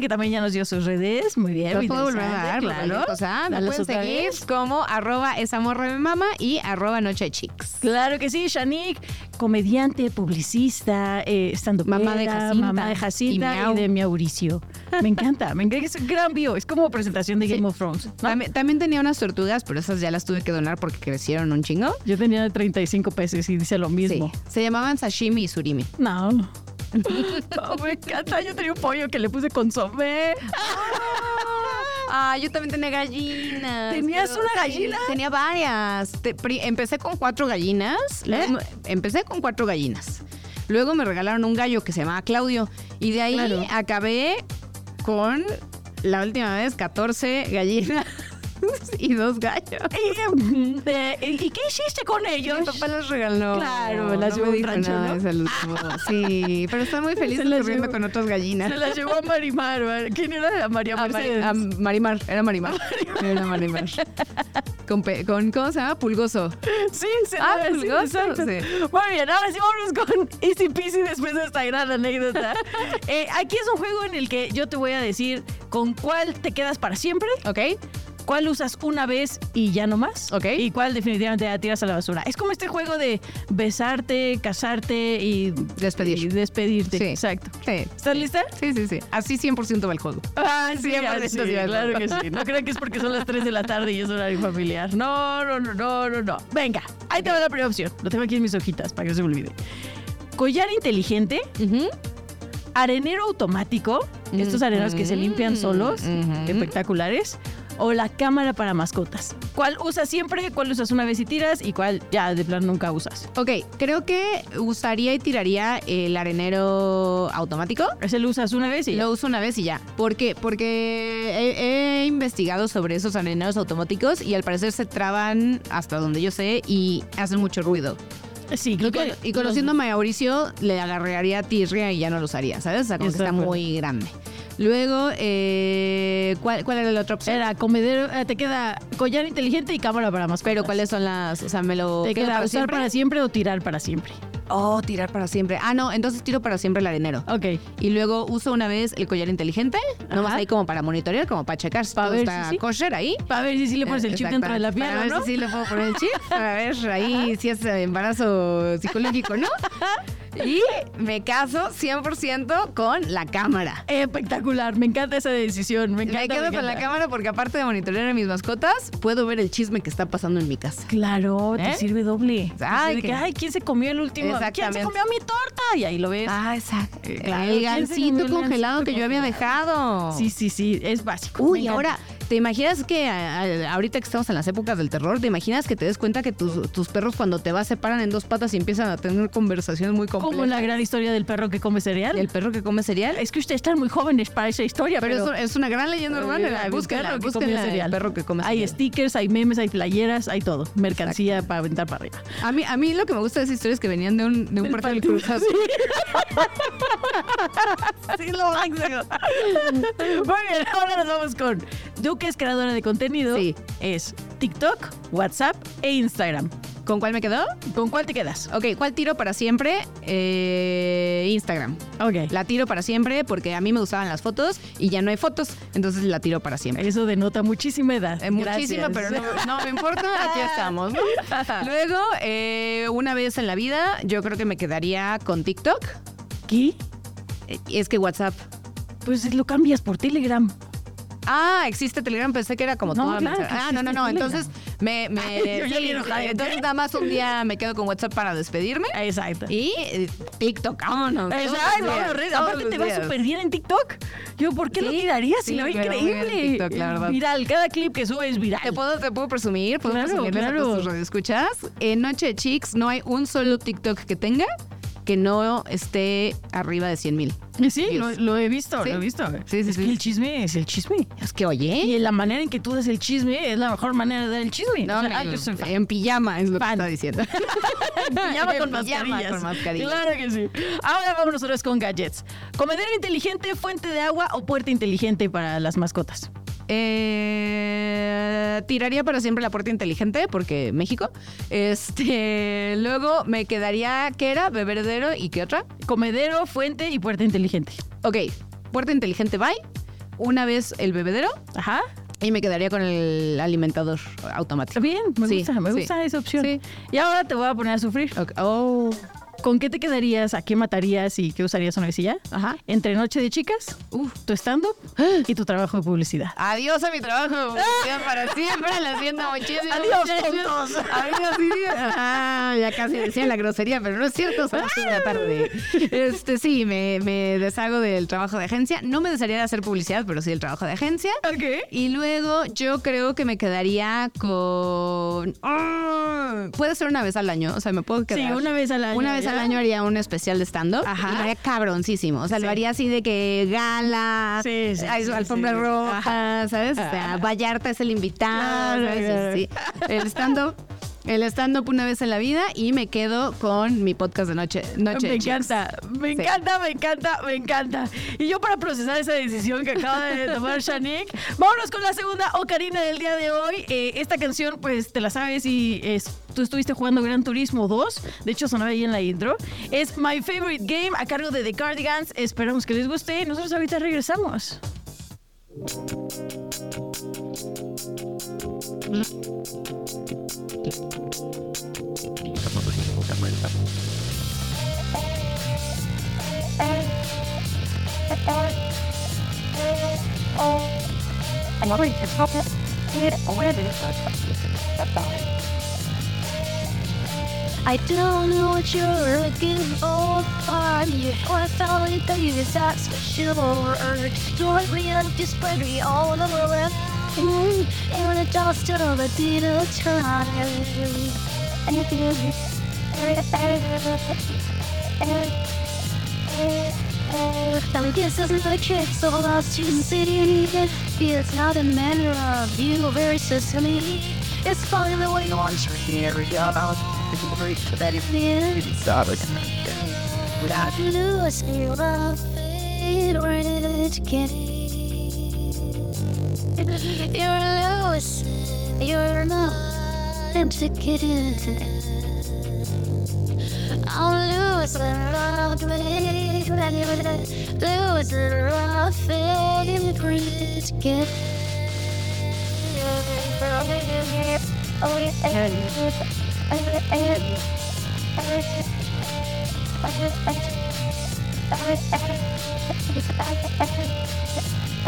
[SPEAKER 2] que también ya nos dio sus redes, muy bien. Muy
[SPEAKER 3] puedo volver a dar,
[SPEAKER 2] claro.
[SPEAKER 3] Sea, me pueden seguir
[SPEAKER 2] vez.
[SPEAKER 3] como arroba me mama y arroba Noche de Chicks.
[SPEAKER 2] Claro que sí, Shanique, comediante, publicista, eh, estando
[SPEAKER 3] Mamá de Jacinta.
[SPEAKER 2] mamá de Jacinta
[SPEAKER 3] Y
[SPEAKER 2] y, de Mauricio. Me encanta, me encanta, es un gran bio, es como presentación de Game of Thrones. ¿no?
[SPEAKER 3] También, también tenía unas tortugas, pero esas ya las tuve que donar porque crecieron un chingo.
[SPEAKER 2] Yo tenía 35 pesos y dice lo mismo.
[SPEAKER 3] Sí. Se llamaban sashimi y surimi.
[SPEAKER 2] No. [laughs] No, me encanta. Yo tenía un pollo que le puse consomé. [laughs]
[SPEAKER 3] Ah, yo también tenía gallinas.
[SPEAKER 2] ¿Tenías
[SPEAKER 3] pero-
[SPEAKER 2] una gallina?
[SPEAKER 3] Sí, tenía varias. Te- pri- empecé con cuatro gallinas. me- Empecé con cuatro gallinas. Luego me regalaron un gallo que se llamaba Claudio. Y de ahí
[SPEAKER 2] Claro.
[SPEAKER 3] acabé con la última vez 14 gallinas [laughs] y dos gallos.
[SPEAKER 2] ¿Y, eh, ¿y qué hiciste con ellos?
[SPEAKER 3] Mi papá las regaló.
[SPEAKER 2] Claro, las
[SPEAKER 3] no
[SPEAKER 2] llevó
[SPEAKER 3] me
[SPEAKER 2] a un rancho.
[SPEAKER 3] Sí, pero estoy muy feliz
[SPEAKER 2] Se las
[SPEAKER 3] corriendo con otras gallinas.
[SPEAKER 2] Se la llevó a Marimar. ¿Quién era la María
[SPEAKER 3] A, Mari-
[SPEAKER 2] Mercedes?
[SPEAKER 3] a Marimar, era Marimar. Era Marimar. Con, con, ¿cómo se llama? Pulgoso.
[SPEAKER 2] Sí, sí,
[SPEAKER 3] Ah, pulgoso, sí.
[SPEAKER 2] Muy bien, ahora sí vámonos con Easy Peasy después de esta gran anécdota. [laughs] Eh, aquí es un juego en el que yo te voy a decir con cuál te quedas para siempre
[SPEAKER 3] ¿Ok?
[SPEAKER 2] ¿Cuál usas una vez y ya no más?
[SPEAKER 3] Ok.
[SPEAKER 2] ¿Y cuál definitivamente la tiras a la basura? Es como este juego de besarte, casarte y
[SPEAKER 3] Despedir.
[SPEAKER 2] y despedirte.
[SPEAKER 3] Sí.
[SPEAKER 2] Exacto.
[SPEAKER 3] Sí.
[SPEAKER 2] ¿Estás lista?
[SPEAKER 3] Sí, sí, sí. Así 100% va el juego.
[SPEAKER 2] Ah, sí,
[SPEAKER 3] 100%
[SPEAKER 2] ah, sí,
[SPEAKER 3] sí, va el
[SPEAKER 2] claro que sí. No crean que es porque son las 3 de la tarde y es horario familiar. No, no, no, no, no, no. Venga, ahí te va la primera opción. Lo tengo aquí en mis hojitas para que no se me olvide. Collar inteligente, arenero automático, estos areneros que se limpian solos,
[SPEAKER 3] Ujú.
[SPEAKER 2] espectaculares, o la cámara para mascotas. ¿Cuál usas siempre? ¿Cuál usas una vez y tiras? ¿Y cuál ya de plan nunca usas?
[SPEAKER 3] Ok, creo que usaría y tiraría el arenero automático.
[SPEAKER 2] Ese lo usas una vez y ya.
[SPEAKER 3] Lo uso una vez y ya. ¿Por qué? Porque he, he investigado sobre esos areneros automáticos y al parecer se traban hasta donde yo sé y hacen mucho ruido.
[SPEAKER 2] Sí,
[SPEAKER 3] Y,
[SPEAKER 2] creo
[SPEAKER 3] con-
[SPEAKER 2] que
[SPEAKER 3] y conociendo a Mauricio, le agarraría tirria y ya no lo usaría, ¿sabes? O sea, como que está muy grande. Luego, eh, ¿cuál, ¿cuál era la otra opción?
[SPEAKER 2] Era comedero, eh, te queda collar inteligente y cámara para mascotas.
[SPEAKER 3] Pero ¿cuáles son las...? O sea, me lo...
[SPEAKER 2] ¿Te queda
[SPEAKER 3] para
[SPEAKER 2] usar
[SPEAKER 3] siempre?
[SPEAKER 2] para siempre o tirar para siempre?
[SPEAKER 3] Oh, tirar para siempre. Ah, no, entonces tiro para siempre el arenero.
[SPEAKER 2] Ok.
[SPEAKER 3] Y luego uso una vez el collar inteligente, nomás
[SPEAKER 2] Ajá.
[SPEAKER 3] ahí como para monitorear, como para checar si
[SPEAKER 2] Pa'
[SPEAKER 3] todo
[SPEAKER 2] ver
[SPEAKER 3] está
[SPEAKER 2] si sí.
[SPEAKER 3] kosher ahí.
[SPEAKER 2] Para ver si sí le pones el chip dentro de la pierna,
[SPEAKER 3] Para ver
[SPEAKER 2] ¿no?
[SPEAKER 3] si sí le puedo poner el chip. Para ver ahí si es embarazo psicológico, ¿no? [laughs] Y me caso 100% con la cámara.
[SPEAKER 2] Espectacular, me encanta esa decisión. Me,
[SPEAKER 3] Me
[SPEAKER 2] encanta,
[SPEAKER 3] quedo
[SPEAKER 2] me
[SPEAKER 3] con la cámara porque aparte de monitorear a mis mascotas, puedo ver el chisme que está pasando en mi casa.
[SPEAKER 2] Claro, te
[SPEAKER 3] ¿Eh?
[SPEAKER 2] sirve doble.
[SPEAKER 3] Ay,
[SPEAKER 2] que- ay, ¿quién se comió el último? ¿Quién se comió mi torta? Y ahí lo ves.
[SPEAKER 3] Ah, exacto.
[SPEAKER 2] claro,
[SPEAKER 3] el
[SPEAKER 2] ¿quién se comió
[SPEAKER 3] gansito
[SPEAKER 2] el
[SPEAKER 3] congelado que yo había dejado.
[SPEAKER 2] Sí, sí, sí, es básico.
[SPEAKER 3] Uy, ahora, ¿te imaginas que a- a- ahorita que estamos en las épocas del terror, ¿te imaginas que te des cuenta que tus, tus perros cuando te vas se paran en dos patas y empiezan a tener conversaciones muy complejas?
[SPEAKER 2] Como la gran historia del perro que come cereal.
[SPEAKER 3] El perro que come cereal.
[SPEAKER 2] Es que ustedes están muy jóvenes para esa historia,
[SPEAKER 3] pero,
[SPEAKER 2] pero...
[SPEAKER 3] es una gran leyenda urbana.
[SPEAKER 2] hay
[SPEAKER 3] Búsquenla,
[SPEAKER 2] perro que
[SPEAKER 3] búsquenla,
[SPEAKER 2] come cereal.
[SPEAKER 3] El perro que come
[SPEAKER 2] Hay
[SPEAKER 3] cereal.
[SPEAKER 2] stickers, hay memes, hay playeras, hay todo. Mercancía para aventar para arriba.
[SPEAKER 3] A mí, a mí lo que me gusta de esa historia es que venían de un, de un
[SPEAKER 2] Del partido.
[SPEAKER 3] Cruz Azul.
[SPEAKER 2] Así lo máximo. Muy bien, ahora nos vamos con Es creadora de contenido.
[SPEAKER 3] Sí.
[SPEAKER 2] Es TikTok, WhatsApp e Instagram.
[SPEAKER 3] ¿Con cuál me quedó?
[SPEAKER 2] ¿Con cuál te quedas?
[SPEAKER 3] Ok, ¿cuál tiro para siempre? Eh, Instagram.
[SPEAKER 2] Ok.
[SPEAKER 3] La tiro para siempre porque a mí me gustaban las fotos y ya no hay fotos, entonces la tiro para siempre.
[SPEAKER 2] Eso denota muchísima edad.
[SPEAKER 3] Eh, muchísima, pero no, no me importa, [laughs] aquí estamos. ¿no? [laughs] Luego, eh, una vez en la vida, yo creo que me quedaría con TikTok.
[SPEAKER 2] ¿Qué?
[SPEAKER 3] Eh, Es que WhatsApp.
[SPEAKER 2] Pues lo cambias por Telegram.
[SPEAKER 3] Ah, existe Telegram, pensé que era como
[SPEAKER 2] No, claro que
[SPEAKER 3] Ah, no, no, no. Entonces, me. me
[SPEAKER 2] Yo ya
[SPEAKER 3] sí,
[SPEAKER 2] bien enojada.
[SPEAKER 3] entonces, nada más un día me quedo con WhatsApp para despedirme.
[SPEAKER 2] Exacto.
[SPEAKER 3] Y eh, TikTok, vámonos.
[SPEAKER 2] Exacto, vámonos, Aparte te va súper bien en TikTok. Yo, ¿por qué lo
[SPEAKER 3] Sí,
[SPEAKER 2] si lo
[SPEAKER 3] muy bien en
[SPEAKER 2] increíble.
[SPEAKER 3] TikTok, la verdad.
[SPEAKER 2] Viral, cada clip que sube es viral.
[SPEAKER 3] ¿Te puedo, te puedo presumir? ¿Puedo
[SPEAKER 2] Claro,
[SPEAKER 3] presumirles a
[SPEAKER 2] claro.
[SPEAKER 3] todos radioescuchas? En Noche de Chicks no hay un solo TikTok que tenga que no esté arriba de 100 mil.
[SPEAKER 2] Sí, lo, lo he visto,
[SPEAKER 3] Sí.
[SPEAKER 2] lo he visto.
[SPEAKER 3] Sí, sí,
[SPEAKER 2] es
[SPEAKER 3] sí.
[SPEAKER 2] que el chisme es el chisme.
[SPEAKER 3] Es que, oye.
[SPEAKER 2] Y la manera en que tú das el chisme es la mejor manera de dar el chisme.
[SPEAKER 3] No,
[SPEAKER 2] O sea,
[SPEAKER 3] no, en pijama es lo que está diciendo. [laughs] [laughs]
[SPEAKER 2] Pijama con
[SPEAKER 3] pijama
[SPEAKER 2] mascarillas.
[SPEAKER 3] con mascarillas.
[SPEAKER 2] Claro que sí. Ahora vámonos otra vez con gadgets. Comedero inteligente, fuente de agua o puerta inteligente para las mascotas.
[SPEAKER 3] Eh, tiraría para siempre la puerta inteligente porque México. Este, [laughs] luego me quedaría ¿qué era? Bebedero y qué otra?
[SPEAKER 2] Comedero, fuente y puerta inteligente.
[SPEAKER 3] Ok, puerta inteligente bye. Una vez el bebedero
[SPEAKER 2] Ajá.
[SPEAKER 3] y me quedaría con el alimentador automático.
[SPEAKER 2] Bien, me
[SPEAKER 3] Sí,
[SPEAKER 2] gusta, me
[SPEAKER 3] sí.
[SPEAKER 2] gusta esa opción.
[SPEAKER 3] Sí.
[SPEAKER 2] Y ahora te voy a poner a sufrir.
[SPEAKER 3] Oh,
[SPEAKER 2] ¿Con qué te quedarías? ¿A qué matarías y qué usarías una ya?
[SPEAKER 3] ajá.
[SPEAKER 2] Entre Noche de Chicas,
[SPEAKER 3] Uf.
[SPEAKER 2] tu stand-up [gasps] y tu trabajo de publicidad.
[SPEAKER 3] Adiós a mi trabajo de publicidad [laughs] para siempre. La siento muchísimo.
[SPEAKER 2] Adiós, tontos. [laughs]
[SPEAKER 3] Adiós, sí. Ah, ya casi decía la grosería, pero no es cierto. Son las de la tarde. [laughs] Este, sí, me, me deshago del trabajo de agencia. No me desharía de hacer publicidad, pero sí del trabajo de agencia.
[SPEAKER 2] Ok.
[SPEAKER 3] Y luego yo creo que me quedaría con... Ah, puede ser una vez al año. O sea, me puedo quedar...
[SPEAKER 2] Sí, una vez al año.
[SPEAKER 3] Una vez
[SPEAKER 2] ¿ya?
[SPEAKER 3] al año haría un especial de stand-up.
[SPEAKER 2] Ajá.
[SPEAKER 3] Y lo haría cabroncísimo. O sea,
[SPEAKER 2] Sí.
[SPEAKER 3] lo haría así de que gala,
[SPEAKER 2] Sí, sí, sí,
[SPEAKER 3] alfombra roja,
[SPEAKER 2] Ajá.
[SPEAKER 3] ¿sabes? O sea, Vallarta es el invitado,
[SPEAKER 2] Claro,
[SPEAKER 3] ¿sabes?
[SPEAKER 2] claro.
[SPEAKER 3] Sí. El stand-up. El stand-up una vez en la vida y me quedo con mi podcast de noche. noche
[SPEAKER 2] Me encanta, me
[SPEAKER 3] Sí.
[SPEAKER 2] encanta, me encanta, me encanta. Y yo para procesar esa decisión que acaba de [laughs] tomar Shanik, vámonos con la segunda ocarina del día de hoy. Eh, esta canción, pues te la sabes y es, tú estuviste jugando Gran Turismo 2, de hecho sonaba ahí en la intro. Es My Favorite Game a cargo de The Cardigans. Esperamos que les guste. Nosotros ahorita regresamos. [laughs] I'm to it.
[SPEAKER 6] I don't know what you're looking for. I'm you or solid that you that's for special. Don't be on display all over. Everyone just stood on the dinner child. Some kisses is a kiss of us to city. It's not a matter of you versus me. It's funny the way you want to hear about the glory that it is. Stop it. Without you, I see your favorite kid. You're loose. You're not educated. I'm lose the love, baby. Lose the love, favorite kid.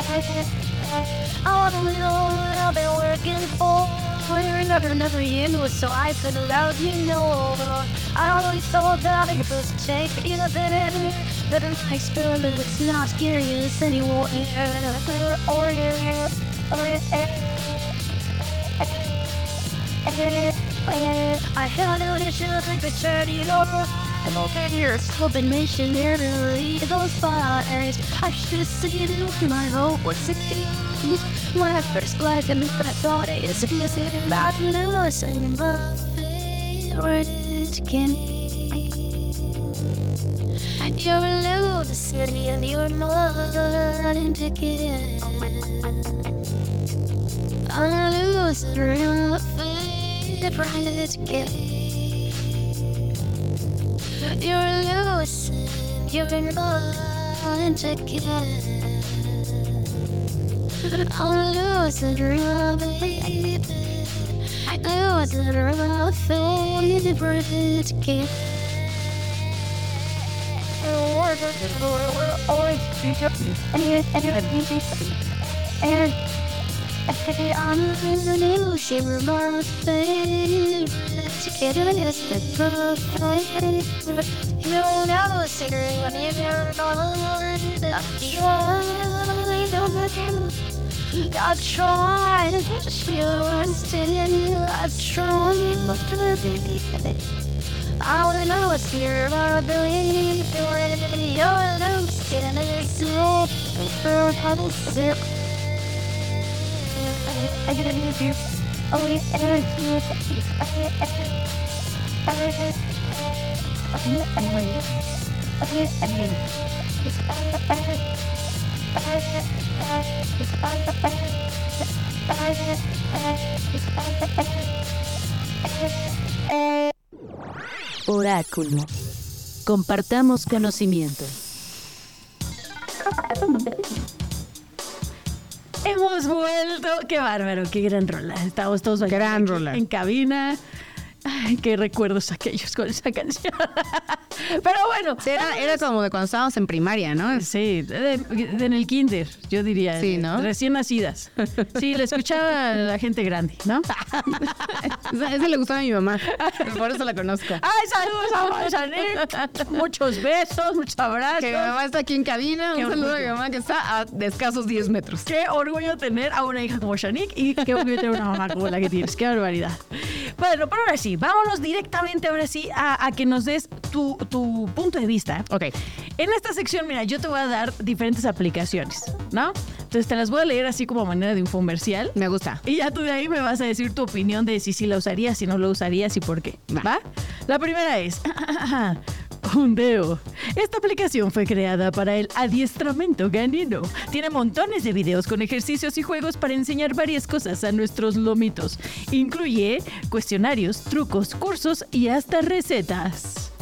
[SPEAKER 6] Thank you. All the little I've been working for. We're never, never in so I said aloud, you know I always thought that I could take you know that But an experiment, it's not curious anymore. Or, or, or, I had no issue with the and all ten years I've been missionary in those fires. I should see my role was 16. When I first glad and I thought it is just about to listen, but favorite can you're a little city and you're not into kids. I'm losing loser favorite the. You're losing, you've been born to again. I'm losing real baby. I lose it real favorite kid. We're always and you're and you're and you're and I'm losing you, favorite. Kevin is the total You now the singer when you hear all over the joy don't let him I've tried. To push you and still I've tried but to be I wanna know what's here but I believe. you're in the video and I'm sitting in your soul for a puddle sip I get a new view
[SPEAKER 1] Oráculo. Compartamos conocimiento.
[SPEAKER 2] Hemos vuelto. Qué bárbaro, qué gran rola. Estamos todos
[SPEAKER 3] gran rola.
[SPEAKER 2] en cabina. Ay, qué recuerdos aquellos con esa canción. [laughs] Pero bueno.
[SPEAKER 3] era, era, como de cuando estábamos en primaria, ¿no?
[SPEAKER 2] Sí, en el kinder, yo diría.
[SPEAKER 3] Sí, ¿no?
[SPEAKER 2] Recién nacidas. Sí, le escuchaba la gente grande, ¿no? [laughs]
[SPEAKER 3] Esa le gustaba a mi mamá. Por eso la conozco.
[SPEAKER 2] ¡Ay, saludos a Muchos besos, muchos abrazos.
[SPEAKER 3] Que mi mamá está aquí en cabina. Un saludo a mi mamá que está a escasos 10 metros.
[SPEAKER 2] Qué orgullo tener a una hija como Shanique y qué orgullo tener una mamá como la que tienes. Qué barbaridad. Bueno, pero ahora sí, vámonos directamente ahora sí a, que nos des tu, punto de vista.
[SPEAKER 3] Ok.
[SPEAKER 2] En esta sección, mira, yo te voy a dar diferentes aplicaciones, ¿no? Entonces te las voy a leer así como manera de un comercial.
[SPEAKER 3] Me gusta.
[SPEAKER 2] Y ya tú de ahí me vas a decir tu opinión de si sí la usarías, si no lo usarías y por qué. ¿Va? La primera es Hundeo. Esta aplicación fue creada para el adiestramiento ganino. Tiene montones de videos con ejercicios y juegos para enseñar varias cosas a nuestros lomitos. Incluye cuestionarios, trucos, cursos y hasta recetas.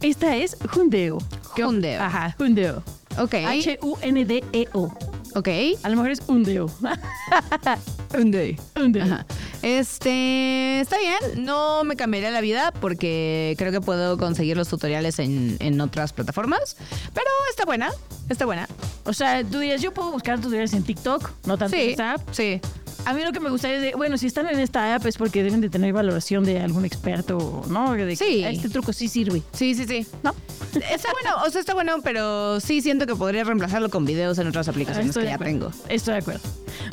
[SPEAKER 2] Esta es Hundeo.
[SPEAKER 3] Hundeo.
[SPEAKER 2] Ajá, Hundeo.
[SPEAKER 3] Ok.
[SPEAKER 2] H-U-N-D-E-O.
[SPEAKER 3] Ok.
[SPEAKER 2] A lo mejor es un deo. [laughs]
[SPEAKER 3] Un day.
[SPEAKER 2] Un deo.
[SPEAKER 3] Ajá. Este, está bien, no me cambiaría la vida porque creo que puedo conseguir los tutoriales en, en otras plataformas, pero está buena, está buena.
[SPEAKER 2] O sea, tú dirías, yo puedo buscar tutoriales en TikTok, no tanto en
[SPEAKER 3] Sí,
[SPEAKER 2] esta app.
[SPEAKER 3] sí.
[SPEAKER 2] A mí lo que me gustaría es de, bueno, si están en esta app es porque deben de tener valoración de algún experto, ¿no? De que
[SPEAKER 3] Sí.
[SPEAKER 2] este truco sí sirve,
[SPEAKER 3] Sí, sí, sí.
[SPEAKER 2] ¿no?
[SPEAKER 3] Está bueno, o sea, está bueno, pero sí siento que podría reemplazarlo con videos en otras aplicaciones
[SPEAKER 2] Estoy
[SPEAKER 3] que ya tengo.
[SPEAKER 2] Estoy de acuerdo.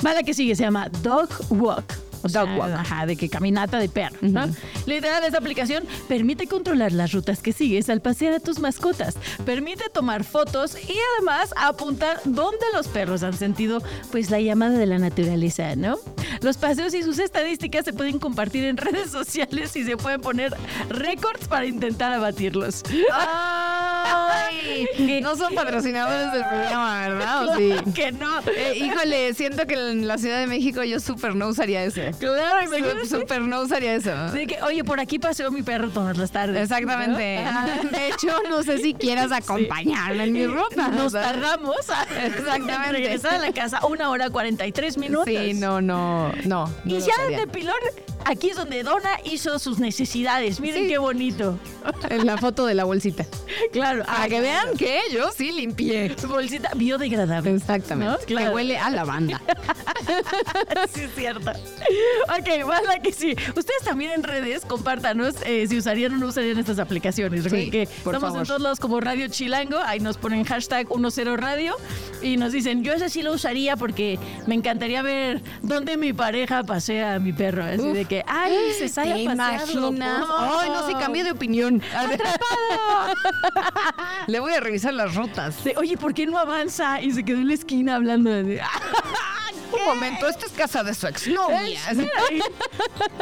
[SPEAKER 2] Va la que sigue, se llama Dog Walk. O sea,
[SPEAKER 3] Dog Walk.
[SPEAKER 2] Ajá, de que caminata de perro. ¿no? Literal, esta aplicación permite controlar las rutas que sigues al pasear a tus mascotas. Permite tomar fotos y además apuntar dónde los perros han sentido pues la llamada de la naturaleza, ¿no? Los paseos y sus estadísticas se pueden compartir en [laughs] redes sociales y se pueden poner récords para intentar abatirlos.
[SPEAKER 3] Ay, no son patrocinadores del programa, ¿verdad? ¿O [laughs] sí?
[SPEAKER 2] que no.
[SPEAKER 3] Eh, híjole, siento que en la Ciudad de México yo súper no usaría eso.
[SPEAKER 2] Claro, imagínate.
[SPEAKER 3] Súper no usaría eso.
[SPEAKER 2] De que, oye, por aquí paseo mi perro todas las tardes.
[SPEAKER 3] Exactamente.
[SPEAKER 2] ¿no?
[SPEAKER 3] De hecho, no sé si quieras acompañarme en mi ruta.
[SPEAKER 2] Nos tardamos a
[SPEAKER 3] Exactamente.
[SPEAKER 2] regresar a la casa una hora 43 minutos.
[SPEAKER 3] Sí, no, no, no. no
[SPEAKER 2] Y
[SPEAKER 3] lo
[SPEAKER 2] ya de pilón, aquí es donde Donna hizo sus necesidades. Miren
[SPEAKER 3] Sí.
[SPEAKER 2] qué bonito.
[SPEAKER 3] En la foto de la bolsita. [laughs]
[SPEAKER 2] Claro.
[SPEAKER 3] Para que vean que yo sí limpié.
[SPEAKER 2] Su bolsita biodegradable.
[SPEAKER 3] Exactamente.
[SPEAKER 2] ¿No? Claro.
[SPEAKER 3] Que huele a lavanda. [laughs]
[SPEAKER 2] sí, es cierto. Ok, va la que sí. Ustedes también en redes, compártanos eh, si usarían o no usarían estas aplicaciones.
[SPEAKER 3] Sí,
[SPEAKER 2] que
[SPEAKER 3] por
[SPEAKER 2] estamos
[SPEAKER 3] favor.
[SPEAKER 2] en todos lados como Radio Chilango. Ahí nos ponen hashtag 10 radio y nos dicen, yo ese sí lo usaría porque me encantaría ver dónde mi pareja pasea a mi perro. Así
[SPEAKER 3] Uf.
[SPEAKER 2] de que, ay, se sale
[SPEAKER 3] ¿Te
[SPEAKER 2] a
[SPEAKER 3] imaginas? Ay, no, sí, cambié de opinión. [laughs] [laughs] Le voy a revisar las rutas.
[SPEAKER 2] Oye, ¿por qué no avanza? Y se quedó en la esquina hablando de... [laughs]
[SPEAKER 3] Un momento, esta es casa de su exnovia.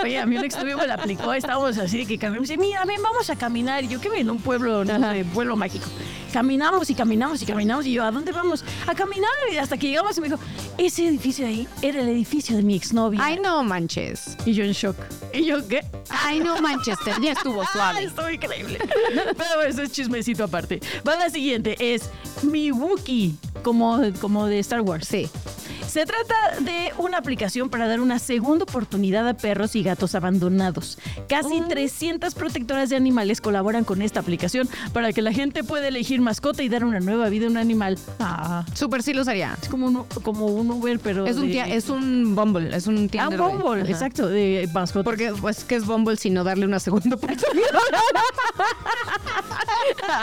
[SPEAKER 2] Oye, a mí un exnovio me la aplicó, estábamos así que caminamos. Y mira, ven, vamos a caminar. Y yo que en un pueblo, no sé, pueblo mágico. Caminamos y caminamos y caminamos. Y yo, ¿a dónde vamos? A caminar. Y hasta que llegamos y me dijo, ese edificio de ahí era el edificio de mi exnovia.
[SPEAKER 3] Ay, no manches.
[SPEAKER 2] Y yo en shock. Y yo, ¿qué?
[SPEAKER 3] Ay, no manches, ya estuvo [laughs]
[SPEAKER 2] Ay,
[SPEAKER 3] suave.
[SPEAKER 2] estuvo increíble. Pero eso es chismecito aparte. Va la siguiente, es mi Wookiee, como, como de Star Wars.
[SPEAKER 3] Sí.
[SPEAKER 2] Se trata de una aplicación para dar una segunda oportunidad a perros y gatos abandonados. Casi 300 protectoras de animales colaboran con esta aplicación para que la gente pueda elegir mascota y dar una nueva vida a un animal. Ah,
[SPEAKER 3] Súper sí lo usaría.
[SPEAKER 2] es como un, como un Uber, pero.
[SPEAKER 3] Es un,
[SPEAKER 2] de-
[SPEAKER 3] tía- es un Bumble, es un
[SPEAKER 2] Ah, un
[SPEAKER 3] Tinder. de-
[SPEAKER 2] Bumble,
[SPEAKER 3] Ajá.
[SPEAKER 2] exacto, de mascota.
[SPEAKER 3] Porque, pues, ¿qué es Bumble sino darle una segunda [laughs] oportunidad?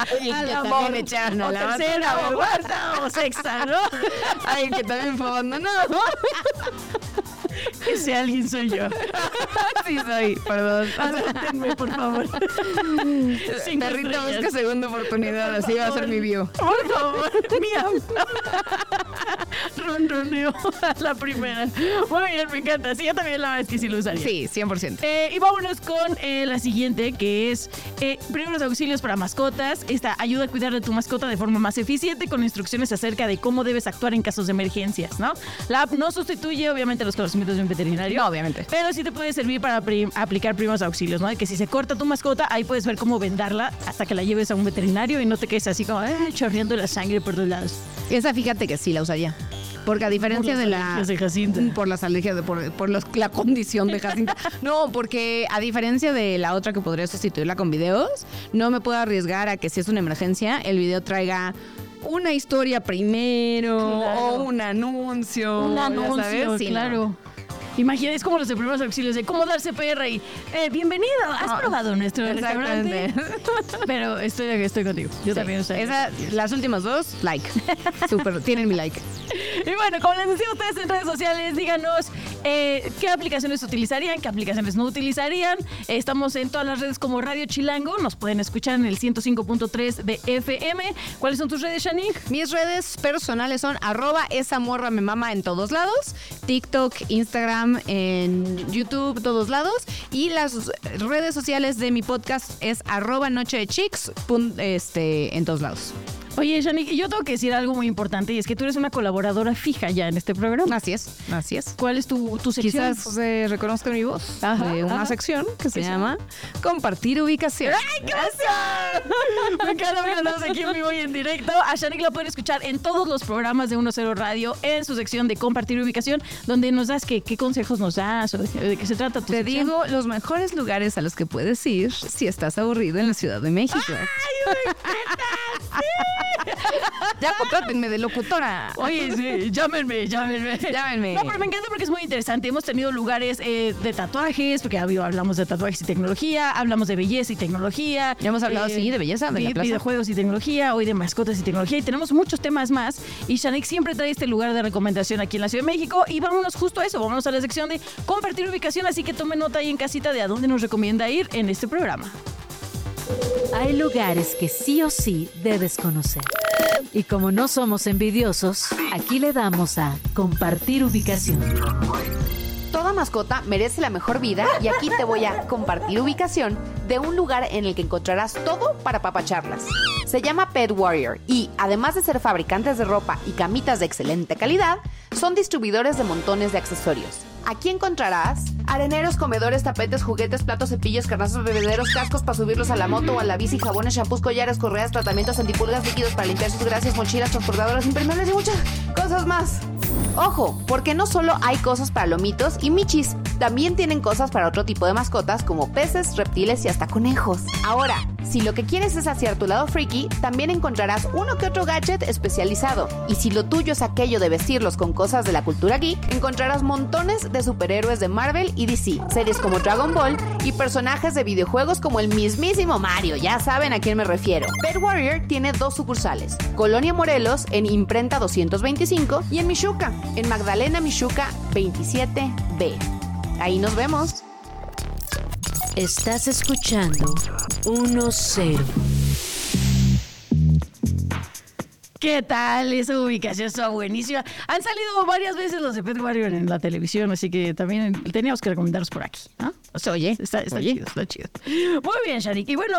[SPEAKER 3] Ay, que también echaron a
[SPEAKER 2] o
[SPEAKER 3] la
[SPEAKER 2] tercera, o cuarta, o sexta, ¿no? [laughs]
[SPEAKER 3] Ay, que también fue não. não. [laughs]
[SPEAKER 2] Ese alguien soy yo. [laughs]
[SPEAKER 3] sí soy, perdón.
[SPEAKER 2] Acéptenme, por favor. Cinco
[SPEAKER 3] Perrito
[SPEAKER 2] estrellas.
[SPEAKER 3] busca segunda oportunidad, así va a ser mi view.
[SPEAKER 2] Por favor, miau. Ronroneo a la primera. Muy bien, me encanta. Sí, yo también la verdad es que sí lo usaría.
[SPEAKER 3] Sí, 100%.
[SPEAKER 2] Eh, y vámonos con eh, la siguiente, que es eh, primeros auxilios para mascotas. Esta ayuda a cuidar de tu mascota de forma más eficiente con instrucciones acerca de cómo debes actuar en casos de emergencias, ¿no? La app no sustituye, obviamente, los conocimientos de un veterinario.
[SPEAKER 3] No, obviamente.
[SPEAKER 2] Pero sí te puede servir para prim- aplicar primeros auxilios, ¿no? De que si se corta tu mascota, ahí puedes ver cómo vendarla hasta que la lleves a un veterinario y no te quedes así como eh, chorreando la sangre por todos lados.
[SPEAKER 3] Esa fíjate que sí la usaría. Porque a diferencia
[SPEAKER 2] Por
[SPEAKER 3] de
[SPEAKER 2] las
[SPEAKER 3] la.
[SPEAKER 2] de Jacinta.
[SPEAKER 3] Por las alergias, de- por, por los- la condición de Jacinta. [laughs] No, porque a diferencia de la otra que podría sustituirla con videos, no me puedo arriesgar a que si es una emergencia, el video traiga una historia primero
[SPEAKER 2] Claro.
[SPEAKER 3] o un anuncio.
[SPEAKER 2] Un anuncio,
[SPEAKER 3] sabes. Sí, no.
[SPEAKER 2] Imagina, es como los de primeros auxilios de cómo darse CPR y eh, bienvenido, ¿has
[SPEAKER 3] Ah,
[SPEAKER 2] probado nuestro restaurante? Pero estoy, estoy contigo. Yo
[SPEAKER 3] Sí.
[SPEAKER 2] también.
[SPEAKER 3] Esa- las últimas dos, like. [laughs] Súper, tienen mi like.
[SPEAKER 2] Y bueno, como les decía a ustedes en redes sociales, díganos eh, qué aplicaciones utilizarían, qué aplicaciones no utilizarían. Estamos en todas las redes como Radio Chilango. Nos pueden escuchar en el 105.3 de FM. ¿Cuáles son tus redes, Shani?
[SPEAKER 3] Mis redes personales son arroba esa morra me mama en todos lados, TikTok, Instagram, en YouTube, todos lados. Y las redes sociales de mi podcast es arroba noche de chicks este, en todos lados.
[SPEAKER 2] Oye, Shani, yo tengo que decir algo muy importante y es que tú eres una colaboradora fija ya en este programa.
[SPEAKER 3] Así es, así es.
[SPEAKER 2] ¿Cuál es tu, tu sección?
[SPEAKER 3] Quizás se reconozca mi voz
[SPEAKER 2] Ajá,
[SPEAKER 3] de una
[SPEAKER 2] ajá.
[SPEAKER 3] sección que se
[SPEAKER 2] ¿Qué se
[SPEAKER 3] llama Compartir Ubicación.
[SPEAKER 2] ¡Ay, qué emoción! [laughs] Me encanta que aquí en vivo y en directo. A Shanik la pueden escuchar en todos los programas de 10 Radio en su sección de compartir ubicación, donde nos das qué, qué consejos nos das o de, qué se trata tu
[SPEAKER 3] Te
[SPEAKER 2] sección.
[SPEAKER 3] digo los mejores lugares a los que puedes ir si estás aburrido en la Ciudad de México. [laughs] ya contrátenme de locutora.
[SPEAKER 2] Oye, sí, llámenme, llámenme.
[SPEAKER 3] Llámenme.
[SPEAKER 2] No, pero me encanta porque es muy interesante. Hemos tenido lugares eh, de tatuajes, porque habido- hablamos de tatuajes y tecnología, hablamos de belleza y tecnología.
[SPEAKER 3] Ya hemos hablado,
[SPEAKER 2] eh,
[SPEAKER 3] sí, de belleza, de la
[SPEAKER 2] vi-
[SPEAKER 3] plaza.
[SPEAKER 2] videojuegos y tecnología, hoy de mascotas y tecnología. Y tenemos muchos temas más. Y Shanik siempre trae este lugar de recomendación aquí en la Ciudad de México. Y vámonos justo a eso, vámonos a la sección de compartir ubicación. Así que tomen nota ahí en casita de a dónde nos recomienda ir en este programa.
[SPEAKER 1] Hay lugares que sí o sí debes conocer. Y como no somos envidiosos, aquí le damos a compartir ubicación.
[SPEAKER 7] Toda mascota merece la mejor vida y aquí te voy a compartir ubicación de un lugar en el que encontrarás todo para papacharlas. Se llama Pet Warrior y, además de ser fabricantes de ropa y camitas de excelente calidad, son distribuidores de montones de accesorios. Aquí encontrarás areneros, comedores, tapetes, juguetes, platos, cepillos, carnazos, bebederos, cascos para subirlos a la moto o a la bici, jabones, shampoos, collares, correas, tratamientos antipulgas, líquidos para limpiar sus grasas, mochilas, transportadoras impermeables y muchas cosas más. Ojo, porque no solo hay cosas para lomitos y michis, también tienen cosas para otro tipo de mascotas como peces, reptiles y hasta conejos. Ahora, si lo que quieres es hacia tu lado freaky, también encontrarás uno que otro gadget especializado. Y si lo tuyo es aquello de vestirlos con cosas de la cultura geek, encontrarás montones de superhéroes de Marvel y DC, series como Dragon Ball y personajes de videojuegos como el mismísimo Mario, ya saben a quién me refiero. Pet Warrior tiene dos sucursales, Colonia Morelos en Imprenta 225 y en Michuca, en Magdalena Michuca 27B. Ahí nos vemos.
[SPEAKER 1] Estás escuchando 1-0.
[SPEAKER 2] ¿Qué tal? Esa ubicación está buenísima. Han salido varias veces los de Pet Warrior en la televisión, así que también teníamos que recomendarlos por aquí. ¿no? O sea, oye, está, está
[SPEAKER 3] oye.
[SPEAKER 2] chido, está chido. Muy bien, Sharik. Y bueno,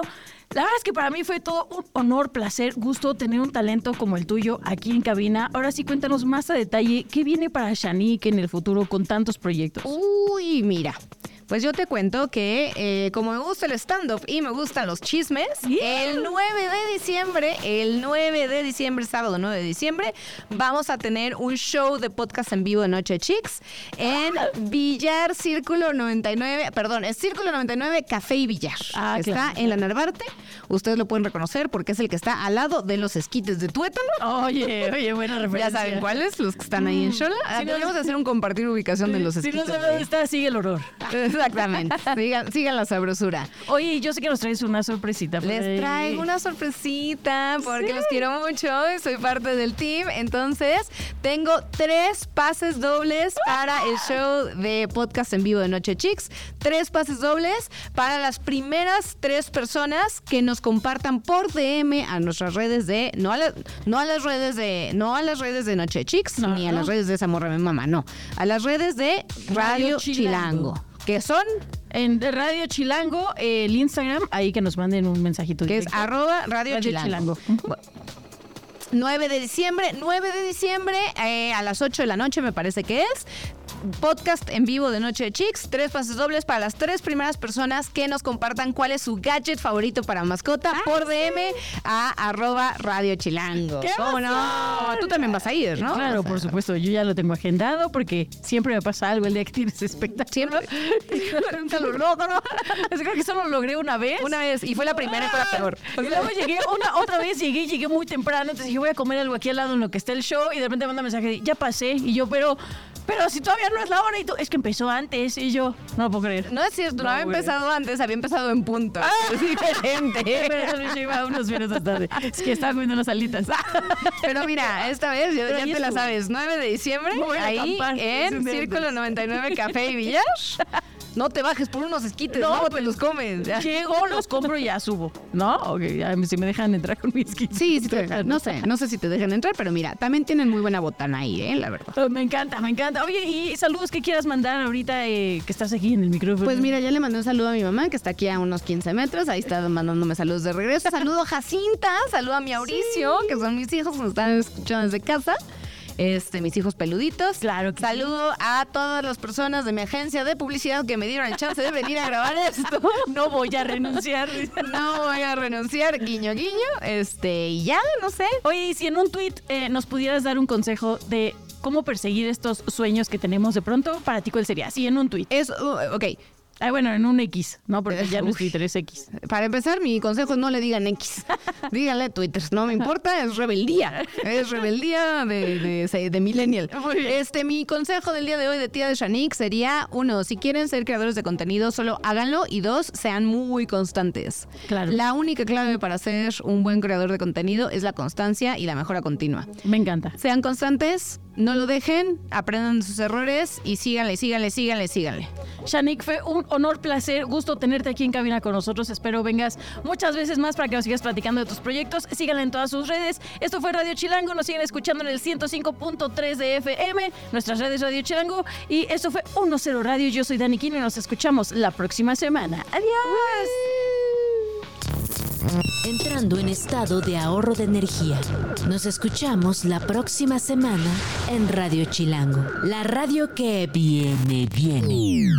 [SPEAKER 2] la verdad es que para mí fue todo un honor, placer, gusto tener un talento como el tuyo aquí en cabina. Ahora sí, cuéntanos más a detalle qué viene para Shanik en el futuro con tantos proyectos.
[SPEAKER 3] Uy, mira. Pues yo te cuento que eh, como me gusta el stand-up y me gustan los chismes,
[SPEAKER 2] Yeah.
[SPEAKER 3] el 9 de diciembre, el 9 de diciembre, sábado 9 de diciembre, vamos a tener un show de podcast en vivo de Noche Chicks en Villar Círculo 99, perdón, es Círculo 99 Café y Villar.
[SPEAKER 2] Ah,
[SPEAKER 3] está
[SPEAKER 2] claro.
[SPEAKER 3] en la Narvarte. Ustedes lo pueden reconocer porque es el que está al lado de los esquites de Tuétano.
[SPEAKER 2] Oye, oye, buena
[SPEAKER 3] Ya
[SPEAKER 2] referencia.
[SPEAKER 3] saben cuáles, los que están ahí en Shola. Ah,
[SPEAKER 2] Si no-
[SPEAKER 3] Deberíamos hacer un compartir ubicación de los
[SPEAKER 2] Si
[SPEAKER 3] esquites.
[SPEAKER 2] no sabe
[SPEAKER 3] de-
[SPEAKER 2] dónde está, sigue el horror.
[SPEAKER 3] Exactamente. Sigan, sigan la sabrosura.
[SPEAKER 2] Oye, yo sé que nos traes una sorpresita. por ahí.
[SPEAKER 3] Les traigo una sorpresita porque los quiero mucho y soy parte del team. Entonces, tengo tres pases dobles para el show de podcast en vivo de Noche Chicks. Tres pases dobles para las primeras tres personas que nos compartan por DM a nuestras redes de no a, la- no a las redes de no a las redes de Noche Chicks
[SPEAKER 2] No,
[SPEAKER 3] ni a
[SPEAKER 2] no.
[SPEAKER 3] las redes de esa morra mi mamá, no, a las redes de Radio,
[SPEAKER 2] Radio
[SPEAKER 3] Chilango.
[SPEAKER 2] Chilango.
[SPEAKER 3] Que son
[SPEAKER 2] En Radio Chilango, el Instagram, ahí que nos manden un mensajito.
[SPEAKER 3] que es arroba Radio,
[SPEAKER 2] Radio
[SPEAKER 3] Chilango.
[SPEAKER 2] Chilango.
[SPEAKER 3] 9 de diciembre, 9 de diciembre, eh, a las 8 de la noche me parece que es. Podcast en vivo de Noche de Chicks, tres pases dobles para las tres primeras personas que nos compartan cuál es su gadget favorito para mascota por DM a arroba Radio Chilango.
[SPEAKER 2] ¡Qué
[SPEAKER 3] ¿Cómo no? Tú también vas a ir, ¿no?
[SPEAKER 2] Claro,
[SPEAKER 3] O sea,
[SPEAKER 2] por supuesto, yo ya lo tengo agendado porque siempre me pasa algo el día que tienes espectáculo. [laughs]
[SPEAKER 3] Siempre.
[SPEAKER 2] Nunca lo logro. Creo que solo lo logré una vez.
[SPEAKER 3] Una vez, y fue la primera y fue la peor.
[SPEAKER 2] Y luego llegué, una, otra vez llegué, llegué muy temprano, entonces dije, voy a comer algo aquí al lado en lo que está el show, y de repente me manda mensaje de, ya pasé, y yo, pero, pero si todavía no es la hora, y tú, es que empezó antes, y yo, no lo puedo creer.
[SPEAKER 3] No es cierto, no,
[SPEAKER 2] No,
[SPEAKER 3] había
[SPEAKER 2] güey.
[SPEAKER 3] empezado antes, había empezado en punto. Es diferente. [laughs]
[SPEAKER 2] Pero yo iba unos minutos tarde. Es que estaba comiendo unas alitas. [laughs]
[SPEAKER 3] Pero mira, esta vez ya, te la sabes, 9 de diciembre, ahí en [laughs] Círculo
[SPEAKER 2] antes.
[SPEAKER 3] 99 Café y Villar. No te bajes por unos esquites,
[SPEAKER 2] No,
[SPEAKER 3] te
[SPEAKER 2] pues,
[SPEAKER 3] los comes. ya.
[SPEAKER 2] Llego, los compro y ya subo. ¿No? Ok, ya si me dejan entrar con mis kits.
[SPEAKER 3] Sí, sí te dejan. No sé, no sé si te dejan entrar, pero mira, también tienen muy buena botana ahí, ¿eh? La verdad.
[SPEAKER 2] Oh, Me encanta, me encanta. Oye, y saludos que quieras mandar ahorita eh, que estás aquí en el micrófono.
[SPEAKER 3] Pues mira, ya le mandé un saludo a mi mamá, que está aquí a unos 15 metros. Ahí está mandándome saludos de regreso. Saludo a Jacinta, saludo a mi Mauricio, que son mis hijos, nos están escuchando desde casa. Este, mis hijos peluditos.
[SPEAKER 2] Claro que
[SPEAKER 3] Saludo a todas las personas de mi agencia de publicidad que me dieron el chance de venir a grabar esto. [laughs]
[SPEAKER 2] no voy a renunciar. [laughs]
[SPEAKER 3] No voy a renunciar, guiño, guiño. Este, y ya, no sé.
[SPEAKER 2] Oye, y si en un tweet nos pudieras dar un consejo de cómo perseguir estos sueños que tenemos de pronto, para ti, ¿cuál sería? Sí, en un tweet.
[SPEAKER 3] Es, uh, ok,
[SPEAKER 2] Ah, bueno, en un X, ¿no? Porque ya no es. Twitter, es X.
[SPEAKER 3] Para empezar, mi consejo es no le digan X. [laughs] Díganle Twitter. No me importa, es rebeldía. Es rebeldía de, de, de millennial. Este, mi consejo del día de hoy de tía de Shanique sería, uno, si quieren ser creadores de contenido, solo háganlo. Y dos, sean muy constantes.
[SPEAKER 2] Claro.
[SPEAKER 3] La única clave para ser un buen creador de contenido es la constancia y la mejora continua.
[SPEAKER 2] Me encanta.
[SPEAKER 3] Sean constantes, no lo dejen, aprendan sus errores y síganle, síganle, síganle, síganle.
[SPEAKER 2] Shanik, fue un honor, placer, gusto tenerte aquí en cabina con nosotros. Espero vengas muchas veces más para que nos sigas platicando de tus proyectos. Síganla en todas sus redes. Esto fue Radio Chilango. Nos siguen escuchando en el 105.3 de FM, nuestras redes Radio Chilango. Y esto fue 1-0 Radio. Yo soy Dani Quino y nos escuchamos la próxima semana. Adiós.
[SPEAKER 1] Entrando en estado de ahorro de energía. Nos escuchamos la próxima semana en Radio Chilango, la radio que viene, viene.